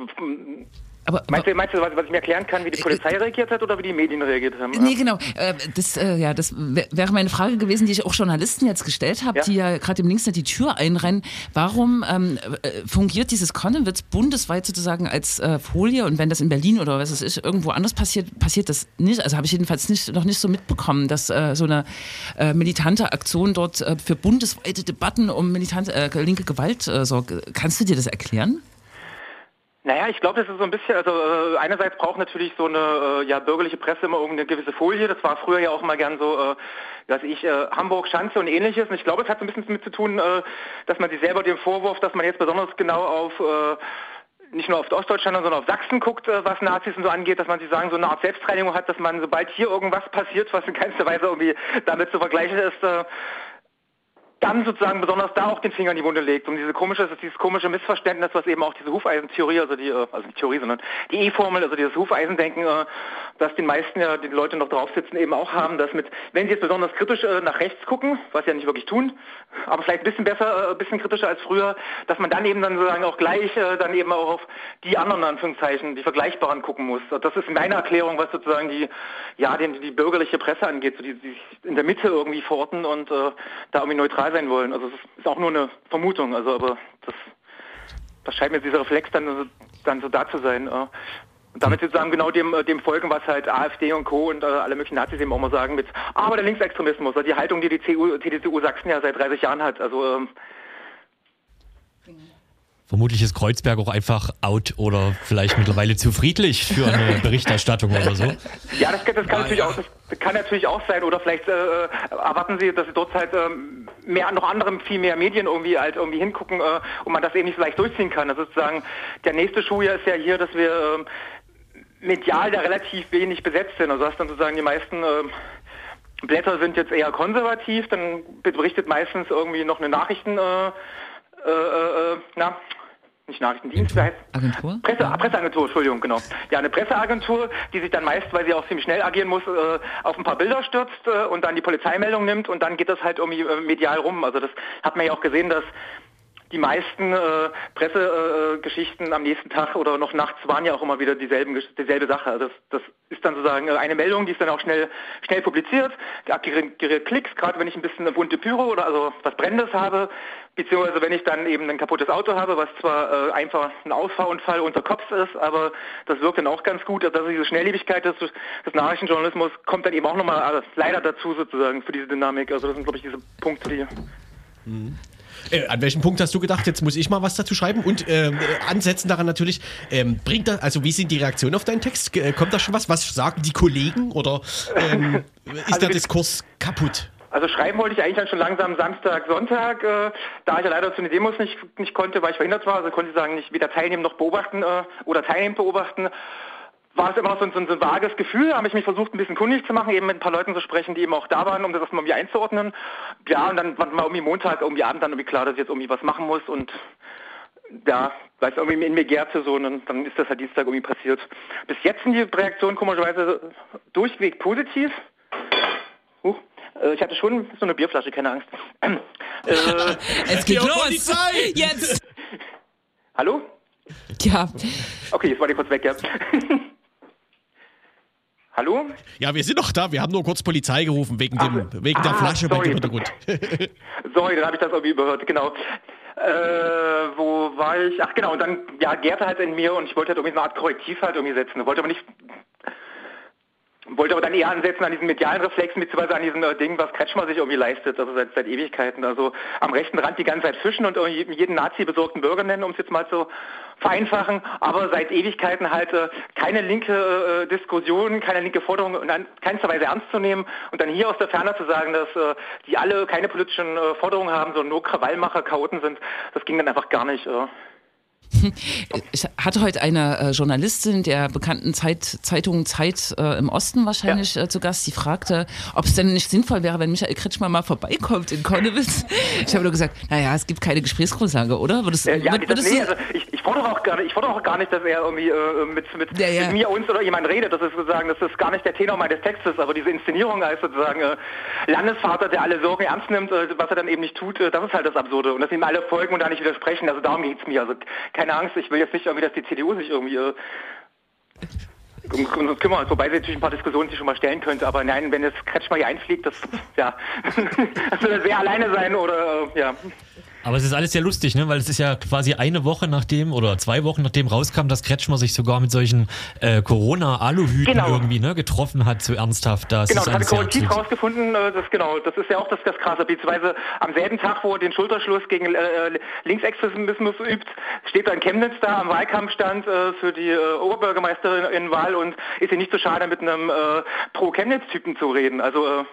S5: aber, meinst, du, meinst du, was, was ich mir erklären kann, wie die äh, Polizei äh, reagiert hat oder wie die Medien reagiert haben?
S2: Nee, genau. Äh, das, äh, ja, das wäre meine Frage gewesen, die ich auch Journalisten jetzt gestellt habe, ja? die ja gerade im Linksnet die Tür einrennen. Warum ähm, äh, fungiert dieses Konnewitz bundesweit sozusagen als äh, Folie und wenn das in Berlin oder was es ist, irgendwo anders passiert, passiert das nicht? Also habe ich jedenfalls nicht, noch nicht so mitbekommen, dass so eine militante Aktion dort für bundesweite Debatten um militante linke Gewalt sorgt. Kannst du dir das erklären?
S5: Naja, ich glaube, das ist so ein bisschen, also äh, einerseits braucht natürlich so eine äh, ja, bürgerliche Presse immer irgendeine gewisse Folie. Das war früher ja auch mal gern so, äh, weiß ich, äh, Hamburg, Schanze und ähnliches. Und ich glaube, es hat so ein bisschen damit zu tun, äh, dass man sich selber den Vorwurf, dass man jetzt besonders genau auf äh, nicht nur auf Ostdeutschland, sondern auf Sachsen guckt, äh, was Nazis und so angeht, dass man sich sagen, so eine Art Selbstreinigung hat, dass man, sobald hier irgendwas passiert, was in keinster Weise irgendwie damit zu vergleichen ist, äh, dann sozusagen besonders da auch den Finger in die Wunde legt. Und diese komische, dieses komische Missverständnis, was eben auch diese Hufeisentheorie, also die, äh, also nicht Theorie, sondern die E-Formel, also dieses Hufeisendenken, äh, dass die meisten ja, die Leute noch drauf sitzen, eben auch haben, dass mit, wenn sie jetzt besonders kritisch äh, nach rechts gucken, was sie ja nicht wirklich tun, aber vielleicht ein bisschen besser, ein bisschen kritischer als früher, dass man dann eben dann sozusagen auch gleich dann eben auch auf die anderen Anführungszeichen, die Vergleichbaren gucken muss. Das ist meine Erklärung, was sozusagen die, ja, die, die bürgerliche Presse angeht, so die, die sich in der Mitte irgendwie verorten und äh, da irgendwie neutral sein wollen. Also es ist auch nur eine Vermutung, also aber das, das scheint mir dieser Reflex dann, dann so da zu sein. Und damit sozusagen genau dem, dem folgen, was halt AfD und Co. und äh, alle möglichen Nazis eben auch mal sagen mit, aber der Linksextremismus, also die Haltung, die die CDU, CDU Sachsen ja seit 30 Jahren hat. Also ähm,
S3: Vermutlich ist Kreuzberg auch einfach out oder vielleicht mittlerweile zu friedlich für eine Berichterstattung oder so.
S5: Ja, das, kann- das, kann,
S1: Ah,
S5: natürlich
S1: ja.
S5: auch, das kann natürlich auch sein. Oder vielleicht äh, erwarten Sie, dass dort halt ähm, mehr, noch andere, viel mehr Medien irgendwie halt irgendwie hingucken äh, und man das eben nicht so leicht durchziehen kann. Also sozusagen der nächste Schuljahr ist ja hier, dass wir ähm, medial da relativ wenig besetzt sind. Also hast dann sozusagen die meisten ähm, Blätter sind jetzt eher konservativ, dann berichtet meistens irgendwie noch eine Nachrichten, äh, äh, äh, na, nicht Nachrichtendienst, wie heißt
S2: Agentur?
S5: Presse, Presseagentur, Entschuldigung, genau. Ja, eine Presseagentur, die sich dann meist, weil sie auch ziemlich schnell agieren muss, äh, auf ein paar Bilder stürzt äh, und dann die Polizeimeldung nimmt und dann geht das halt irgendwie äh, medial rum. Also das hat man ja auch gesehen, dass die meisten äh, Pressegeschichten äh, am nächsten Tag oder noch nachts waren ja auch immer wieder dieselben, dieselbe Sache. Also das, das ist dann sozusagen äh, eine Meldung, die ist dann auch schnell schnell publiziert. Abgerissene Klicks, gerade wenn ich ein bisschen eine bunte Pyro oder also was Brennendes habe, beziehungsweise wenn ich dann eben ein kaputtes Auto habe, was zwar äh, einfach ein Ausfahrunfall unter Kopf ist, aber das wirkt dann auch ganz gut. Also diese Schnelllebigkeit des, des Nachrichtenjournalismus kommt dann eben auch nochmal äh, leider dazu sozusagen für diese Dynamik. Also das sind glaube ich diese Punkte, die
S1: Äh, an welchem Punkt hast du gedacht, jetzt muss ich mal was dazu schreiben? Und ähm, äh, ansetzen daran natürlich, ähm, bringt das, also wie sind die Reaktionen auf deinen Text? Äh, kommt da schon was? Was sagen die Kollegen? Oder ähm, ist
S5: Also
S1: der Diskurs kaputt?
S5: Also schreiben wollte ich eigentlich dann schon langsam Samstag, Sonntag. Äh, da ich ja leider zu den Demos nicht, nicht konnte, weil ich verhindert war, also konnte ich sagen, nicht weder teilnehmen noch beobachten äh, oder teilnehmen beobachten, war es immer noch so ein, so ein, so ein vages Gefühl. Da habe ich mich versucht, ein bisschen kundig zu machen, eben mit ein paar Leuten zu sprechen, die eben auch da waren, um das mal irgendwie einzuordnen. Ja, und dann war mal irgendwie Montag, irgendwie Abend dann irgendwie klar, dass ich jetzt irgendwie was machen muss und ja, weil es irgendwie in mir gärte so und dann, ist das halt Dienstag irgendwie passiert. Bis jetzt sind die Reaktionen komischerweise durchweg positiv. Huch. Äh, Ich hatte schon so eine Bierflasche, keine Angst. äh,
S2: Es geht los!
S1: Polizei!
S2: Jetzt!
S5: hallo?
S2: Ja,
S5: Okay, jetzt war die kurz weg, ja. hallo?
S1: Ja, wir sind doch da. Wir haben nur kurz Polizei gerufen wegen, dem, wegen der
S5: ah,
S1: Flasche bei
S5: sorry.
S1: dem Hintergrund.
S5: Sorry, dann habe ich das irgendwie überhört, genau. Äh, wo war ich? Ach genau, und dann ja, gärte halt in mir und ich wollte halt irgendwie so eine Art Korrektiv halt irgendwie setzen. Wollte aber nicht wollte aber dann eher ansetzen an diesen medialen Reflexen, beziehungsweise an diesen äh, Dingen, was Kretschmer sich irgendwie leistet, also seit, seit Ewigkeiten. Also am rechten Rand die ganze Zeit fischen und jeden Nazi besorgten Bürger nennen, um es jetzt mal zu vereinfachen, aber seit Ewigkeiten halt äh, keine linke äh, Diskussion, keine linke Forderung in an- keinster Weise ernst zu nehmen und dann hier aus der Ferne zu sagen, dass äh, die alle keine politischen äh, Forderungen haben, sondern nur Krawallmacher, Chaoten sind, das ging dann einfach gar nicht.
S2: Ich hatte heute eine äh, Journalistin der bekannten Zeit, Zeitung Zeit äh, im Osten wahrscheinlich äh, zu Gast, die fragte, ob es denn nicht sinnvoll wäre, wenn Michael Kretschmer mal vorbeikommt in Konnewitz. Ich habe nur gesagt, naja, es gibt keine Gesprächsgrundlage, oder? Würdest,
S5: Äh, ja, das,
S2: würdest
S5: nee,
S2: du,
S5: also ich, ich fordere auch gar nicht, ich fordere auch gar nicht, dass er irgendwie äh, mit, mit,
S2: Ja, ja.
S5: mit mir, uns oder jemand redet. Das ist sozusagen, das ist gar nicht der Tenor meines Textes, aber diese Inszenierung als sozusagen äh, Landesvater, der alle Sorgen ernst nimmt, was er dann eben nicht tut, das ist halt das Absurde. Und dass ihm alle folgen und da nicht widersprechen. Also darum geht's mir. Also keine Angst, ich will jetzt nicht irgendwie, dass die CDU sich irgendwie äh, um, um uns kümmern, wobei sie natürlich ein paar Diskussionen sich schon mal stellen könnte, aber nein, wenn jetzt Kretschmer hier einfliegt, das, ja, das würde sehr alleine sein oder, äh, ja.
S3: Aber es ist alles sehr lustig, ne? weil es ist ja quasi eine Woche nachdem oder zwei Wochen nachdem rauskam, dass Kretschmer sich sogar mit solchen äh, Corona-Aluhüten
S5: Genau.
S3: irgendwie ne, getroffen hat, so ernsthaft. Das
S5: Genau, das hat Korrektiv rausgefunden, äh, das genau, das ist ja auch das, das krasse. Beziehungsweise am selben Tag, wo er den Schulterschluss gegen äh, Linksextremismus übt, steht in Chemnitz da am Wahlkampfstand äh, für die äh, Oberbürgermeisterin in Wahl und ist ihr nicht so schade, mit einem äh, Pro-Chemnitz-Typen zu reden. Also äh,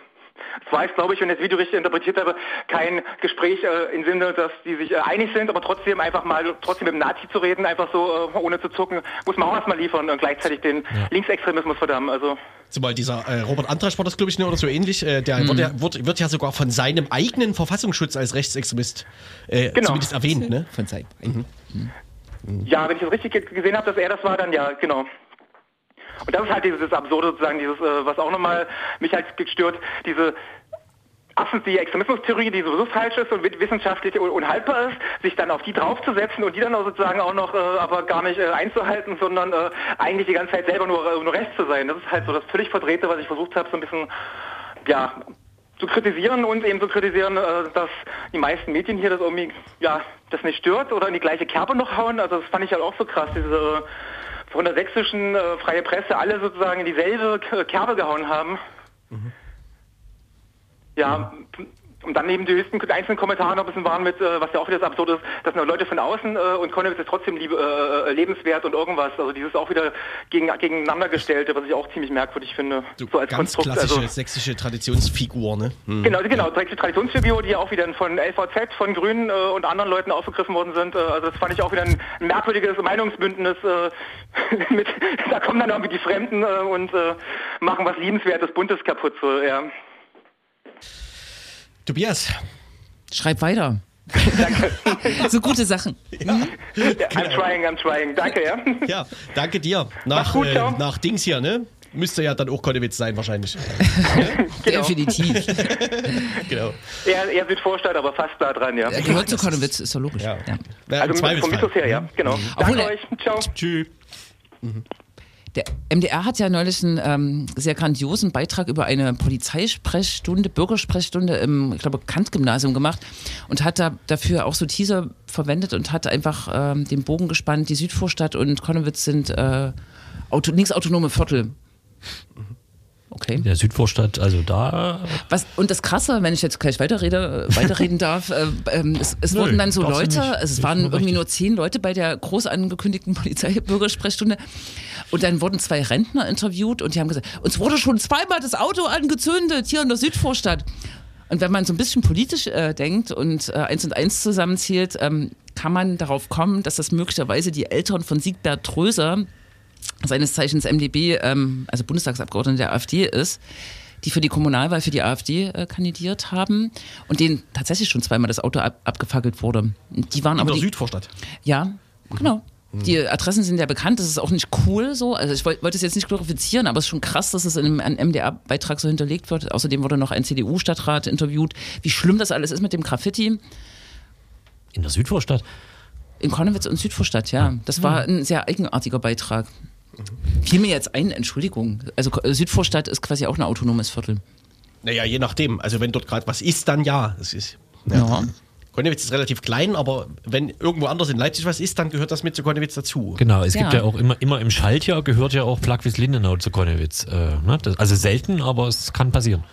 S5: es war jetzt, glaube ich, wenn ich das Video richtig interpretiert habe, kein Gespräch äh, im Sinne, dass die sich äh, einig sind, aber trotzdem einfach mal trotzdem mit dem Nazi zu reden, einfach so äh, ohne zu zucken, muss man auch erstmal liefern und gleichzeitig den Linksextremismus verdammen. Also
S1: Zumal dieser äh, Robert Antrasch war das, glaube ich, ne, oder so ähnlich. Äh, der wird, ja, wird, wird ja sogar von seinem eigenen Verfassungsschutz als Rechtsextremist äh,
S5: Genau.
S1: zumindest erwähnt. Ne?
S2: von Zeit.
S5: Ja, wenn ich das richtig ge- gesehen habe, dass er das war, dann ja, genau. Und das ist halt dieses Absurde sozusagen, dieses, äh, was auch nochmal mich halt gestört, diese erstens die Extremismustheorie, die sowieso falsch ist und wi- wissenschaftlich un- unhaltbar ist, sich dann auf die draufzusetzen und die dann auch sozusagen auch noch äh, aber gar nicht äh, einzuhalten, sondern äh, eigentlich die ganze Zeit selber nur, äh, nur rechts zu sein. Das ist halt so das völlig Verdrehte, was ich versucht habe, so ein bisschen, ja, zu kritisieren und eben zu kritisieren, äh, dass die meisten Medien hier das irgendwie, ja, das nicht stört oder in die gleiche Kerbe noch hauen. Also das fand ich halt auch so krass, diese von der sächsischen äh, freie Presse alle sozusagen in dieselbe Kerbe gehauen haben. Ja, p- Und dann neben die höchsten einzelnen Kommentare noch ein bisschen waren mit, äh, was ja auch wieder das absurd ist, dass nur Leute von außen äh, und Konnewitz ist trotzdem liebe, äh, äh, lebenswert und irgendwas. Also dieses auch wieder gegen, gegeneinander gestellte, was ich auch ziemlich merkwürdig finde.
S1: So,
S5: so als
S1: ganz
S5: Konstrukt.
S1: klassische
S5: Also,
S1: sächsische Traditionsfigur, ne? Hm.
S5: Genau, genau, die Traditionsfigur, die ja auch wieder von LVZ, von Grünen äh, und anderen Leuten aufgegriffen worden sind. Äh, also das fand ich auch wieder ein, merkwürdiges Meinungsbündnis. Mit, da kommen dann irgendwie die Fremden und machen was Liebenswertes, Buntes kaputt. So, ja.
S1: Tobias,
S2: Schreib weiter.
S5: Danke.
S2: So gute Sachen.
S5: Ja, I'm trying, I'm trying. Danke, ja.
S1: ja, danke dir. Nach,
S5: gut,
S1: äh, nach Dings hier, ne? Müsste ja dann auch Konnewitz sein, wahrscheinlich.
S5: Genau.
S2: Definitiv.
S1: genau.
S5: Eher, eher Südvorstadt, aber fast da dran, ja.
S2: Er gehört zu Konnewitz, ist ja logisch.
S1: Ja.
S2: Ja.
S1: Ja,
S5: Also vom. Mythos her, ja. Genau.
S2: Obwohl
S5: Danke
S2: er-
S5: euch. Ciao.
S1: Tschüss.
S2: Der MDR hat ja neulich einen ähm, sehr grandiosen Beitrag über eine Polizeisprechstunde, Bürgersprechstunde im, ich glaube, Kant-Gymnasium gemacht und hat da dafür auch so Teaser verwendet und hat einfach ähm, den Bogen gespannt. Die Südvorstadt und Konnewitz sind äh, auto, linksautonome Viertel. Okay.
S3: Der Südvorstadt, also da.
S2: Was, und das Krasse, wenn ich jetzt gleich weiterrede, weiterreden darf, äh, ähm, es, es
S3: Nö,
S2: wurden dann so Leute, also es waren
S3: nur
S2: irgendwie
S3: richtig.
S2: nur zehn Leute bei der groß angekündigten Polizeibürgersprechstunde und dann wurden zwei Rentner interviewt und die haben gesagt, uns wurde schon zweimal das Auto angezündet hier in der Südvorstadt. Und wenn man so ein bisschen politisch äh, denkt und äh, eins und eins zusammenzählt, ähm, kann man darauf kommen, dass das möglicherweise die Eltern von Siegbert Tröser, seines Zeichens MdB, ähm, also Bundestagsabgeordneter der AfD ist, die für die Kommunalwahl für die AfD äh, kandidiert haben und denen tatsächlich schon zweimal das Auto ab, abgefackelt wurde. Die waren
S1: In
S2: aber
S1: der
S2: die,
S1: Südvorstadt.
S2: ja, genau. Die Adressen sind ja bekannt, das ist auch nicht cool so. Also ich wollte wollte es jetzt nicht glorifizieren, aber es ist schon krass, dass es in einem MDR-Beitrag so hinterlegt wird. Außerdem wurde noch ein CDU-Stadtrat interviewt, wie schlimm das alles ist mit dem Graffiti.
S3: In der Südvorstadt.
S2: In Konnewitz und Südvorstadt, ja. Das war ein sehr eigenartiger Beitrag. Fiel mir jetzt ein, Entschuldigung. Also Südvorstadt ist quasi auch ein autonomes Viertel.
S1: Naja, je nachdem. Also wenn dort gerade was ist, dann ja. Das ist,
S2: Ja.
S1: Konnewitz ist relativ klein, aber wenn irgendwo anders in Leipzig was ist, dann gehört das mit zu Konnewitz dazu.
S3: Genau, es gibt
S2: Ja.
S3: ja auch immer, immer im Schaltjahr gehört ja auch Plagwitz Lindenau zu Konnewitz. Äh, ne? das, also selten, aber es kann passieren.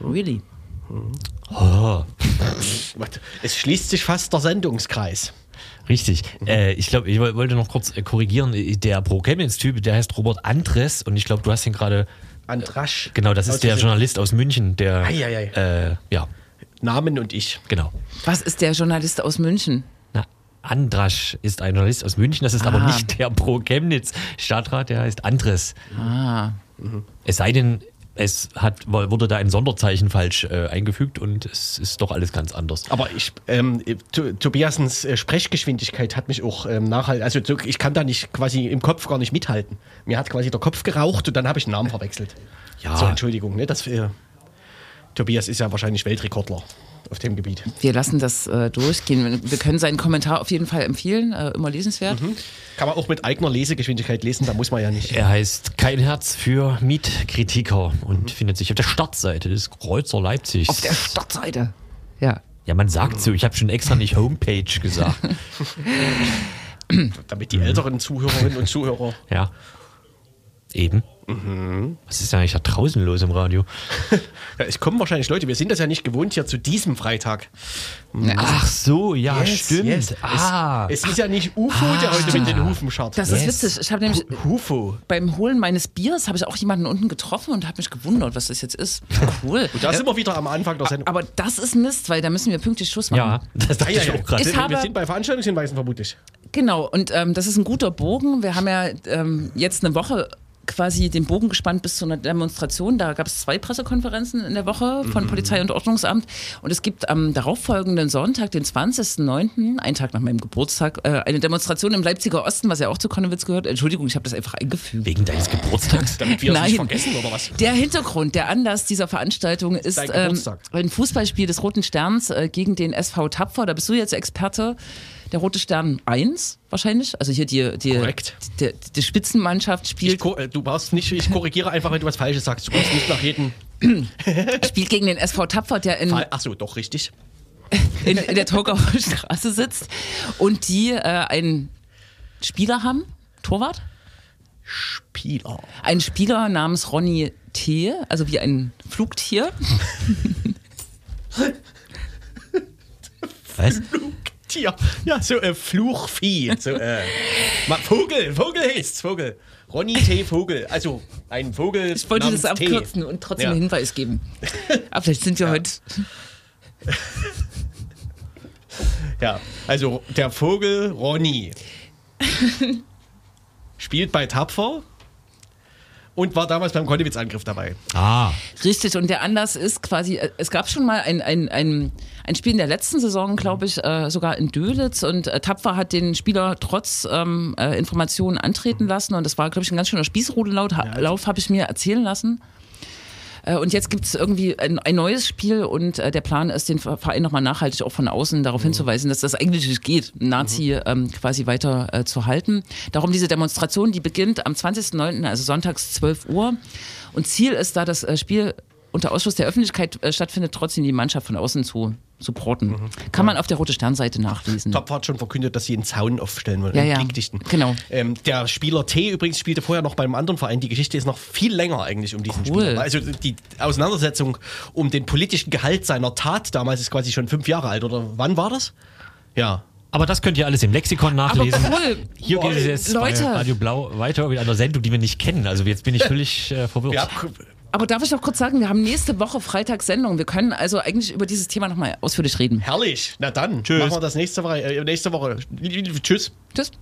S2: Really?
S3: Oh,
S1: Es schließt sich fast der Sendungskreis.
S3: Richtig. Äh, ich glaube, ich woll- wollte noch kurz äh, korrigieren. Der Pro Chemnitz-Typ, der heißt Robert Andres und ich glaube, du hast ihn gerade.
S1: Andrasch.
S3: Genau, das ist der. Journalist aus München, der.
S1: Eieiei.
S3: Äh, ja,
S1: Namen und ich.
S3: genau.
S2: Was ist der Journalist aus München?
S3: Na, Andrasch ist ein Journalist aus München, das ist aber
S2: Ah.
S3: nicht der Pro Chemnitz Stadtrat, der heißt Andres.
S2: Ah.
S3: Es sei denn, es hat, wurde da ein Sonderzeichen falsch äh, eingefügt und es ist doch alles ganz anders.
S1: Aber ich, ähm, To- Tobiasens äh, Sprechgeschwindigkeit hat mich auch ähm, nachhalten. Also so- ich kann da nicht quasi im Kopf gar nicht mithalten. Mir hat quasi der Kopf geraucht und dann habe ich einen Namen verwechselt.
S3: Ja.
S1: So, Entschuldigung, ne? Das, äh, Tobias ist ja wahrscheinlich Weltrekordler auf dem Gebiet.
S2: Wir lassen das äh, durchgehen. Wir können seinen Kommentar auf jeden Fall empfehlen, äh, immer lesenswert.
S1: Kann man auch mit eigener Lesegeschwindigkeit lesen, da muss man ja nicht.
S3: Er heißt Kein Herz für Mietkritiker und findet sich auf der Startseite des Kreuzer Leipzigs.
S2: Auf der Startseite. Ja.
S3: ja, man sagt so, ich habe schon extra nicht Homepage gesagt.
S1: Damit die älteren Zuhörerinnen und Zuhörer.
S3: ja. Eben. Was ist denn eigentlich da draußen los im Radio?
S1: Ja, es kommen wahrscheinlich Leute, wir sind das ja nicht gewohnt hier zu diesem Freitag.
S3: Ach so, ja,
S1: Yes,
S3: stimmt.
S1: yes.
S3: Ah,
S1: Es, es ist ja nicht UFO, der heute mit den Hufen scharrt.
S2: Das
S3: Yes.
S2: ist witzig. Ich habe nämlich
S1: UFO.
S2: beim Holen meines Biers habe ich auch jemanden unten getroffen und habe mich gewundert, was das jetzt ist. Cool.
S1: Da sind wir wieder am Anfang der Sendung.
S2: Aber das ist Mist, weil da müssen wir pünktlich Schluss machen.
S3: ja, das dachte
S1: Ah, ja,
S3: ich
S1: ja.
S3: auch gerade.
S2: Ich
S1: wir
S2: habe-
S1: sind bei Veranstaltungshinweisen vermutlich.
S2: Genau, und ähm, das ist ein guter Bogen. Wir haben ja ähm, jetzt eine Woche quasi den Bogen gespannt bis zu einer Demonstration. Da gab es zwei Pressekonferenzen in der Woche von Polizei und Ordnungsamt. Und es gibt am darauffolgenden Sonntag, den 20.09., einen Tag nach meinem Geburtstag, äh, eine Demonstration im Leipziger Osten, was ja auch zu Konnewitz gehört. Entschuldigung, ich habe das einfach eingefügt.
S3: Wegen deines Geburtstags?
S1: Damit wir es nicht vergessen, oder was?
S2: Der Hintergrund, der Anlass dieser Veranstaltung ist ähm, ein Fußballspiel des Roten Sterns äh, gegen den SV Tapfer. Da bist du jetzt Experte. Der Rote Stern 1 wahrscheinlich. Also hier die, die,
S1: Korrekt.
S2: die, die Spitzenmannschaft
S1: Ich,
S2: spielt,
S1: ko- äh, du brauchst nicht, ich korrigiere einfach, wenn du was Falsches sagst. Du brauchst nicht nach jedem
S2: spielt gegen den SV Tapfer, der in.
S1: Achso, doch, richtig.
S2: in, in der Torgauer Straße sitzt. Und die äh, einen Spieler haben, Torwart,
S1: Spieler.
S2: einen Spieler namens Ronny T., also wie ein Flugtier.
S3: Was?
S1: Tier. Ja, so äh, Fluchvieh. So, äh, Vogel, Vogel heißt's, Vogel. Ronny T. Vogel. Also ein Vogel.
S2: Ich wollte das
S1: namens T.
S2: abkürzen und trotzdem
S1: Ja.
S2: einen Hinweis geben. Aber vielleicht sind wir heute.
S1: Ja, also der Vogel Ronny spielt bei Tapfer und war damals beim Konnewitz-Angriff dabei.
S3: Ah,
S2: Richtig, und der Anlass ist quasi, äh, es gab schon mal ein, ein, ein, ein Spiel in der letzten Saison, glaube ich, äh, sogar in Dölitz und äh, Tapfer hat den Spieler trotz ähm, äh, Informationen antreten lassen und das war, glaube ich, ein ganz schöner Spießrudellauf, ha Lauf, habe ich mir erzählen lassen. Äh, Und jetzt gibt es irgendwie ein, ein neues Spiel und äh, der Plan ist, den Verein nochmal nachhaltig auch von außen darauf hinzuweisen, dass das eigentlich nicht geht, Nazi ähm, quasi weiter äh, zu halten. Darum diese Demonstration, die beginnt am 20.09., also sonntags 12 Uhr. Und Ziel ist da, das äh, Spiel unter Ausschluss der Öffentlichkeit äh, stattfindet, trotzdem die Mannschaft von außen zu supporten. Kann man auf der Rote Sternseite nachlesen.
S1: Tapfer hat schon verkündet, dass sie einen Zaun aufstellen wollen.
S2: Ja, ja. Genau.
S1: Ähm, der Spieler T übrigens spielte vorher noch beim anderen Verein. Die Geschichte ist noch viel länger eigentlich um diesen
S2: Cool.
S1: Spieler. Also die Auseinandersetzung um den politischen Gehalt seiner Tat damals ist quasi schon fünf Jahre alt. Oder wann war das? Ja.
S3: aber das könnt ihr alles im Lexikon nachlesen.
S2: cool.
S3: Hier geht es jetzt
S2: Leute.
S3: bei Radio Blau weiter mit einer Sendung, die wir nicht kennen. Also jetzt bin ich völlig äh, verwirrt.
S1: ja.
S2: Aber darf ich noch kurz sagen, wir haben nächste Woche Freitag Sendung. Wir können also eigentlich über dieses Thema nochmal ausführlich reden.
S1: Herrlich. Na dann.
S3: Tschüss.
S1: Machen wir das nächste Woche. Äh, nächste Woche. Tschüss.
S2: Tschüss.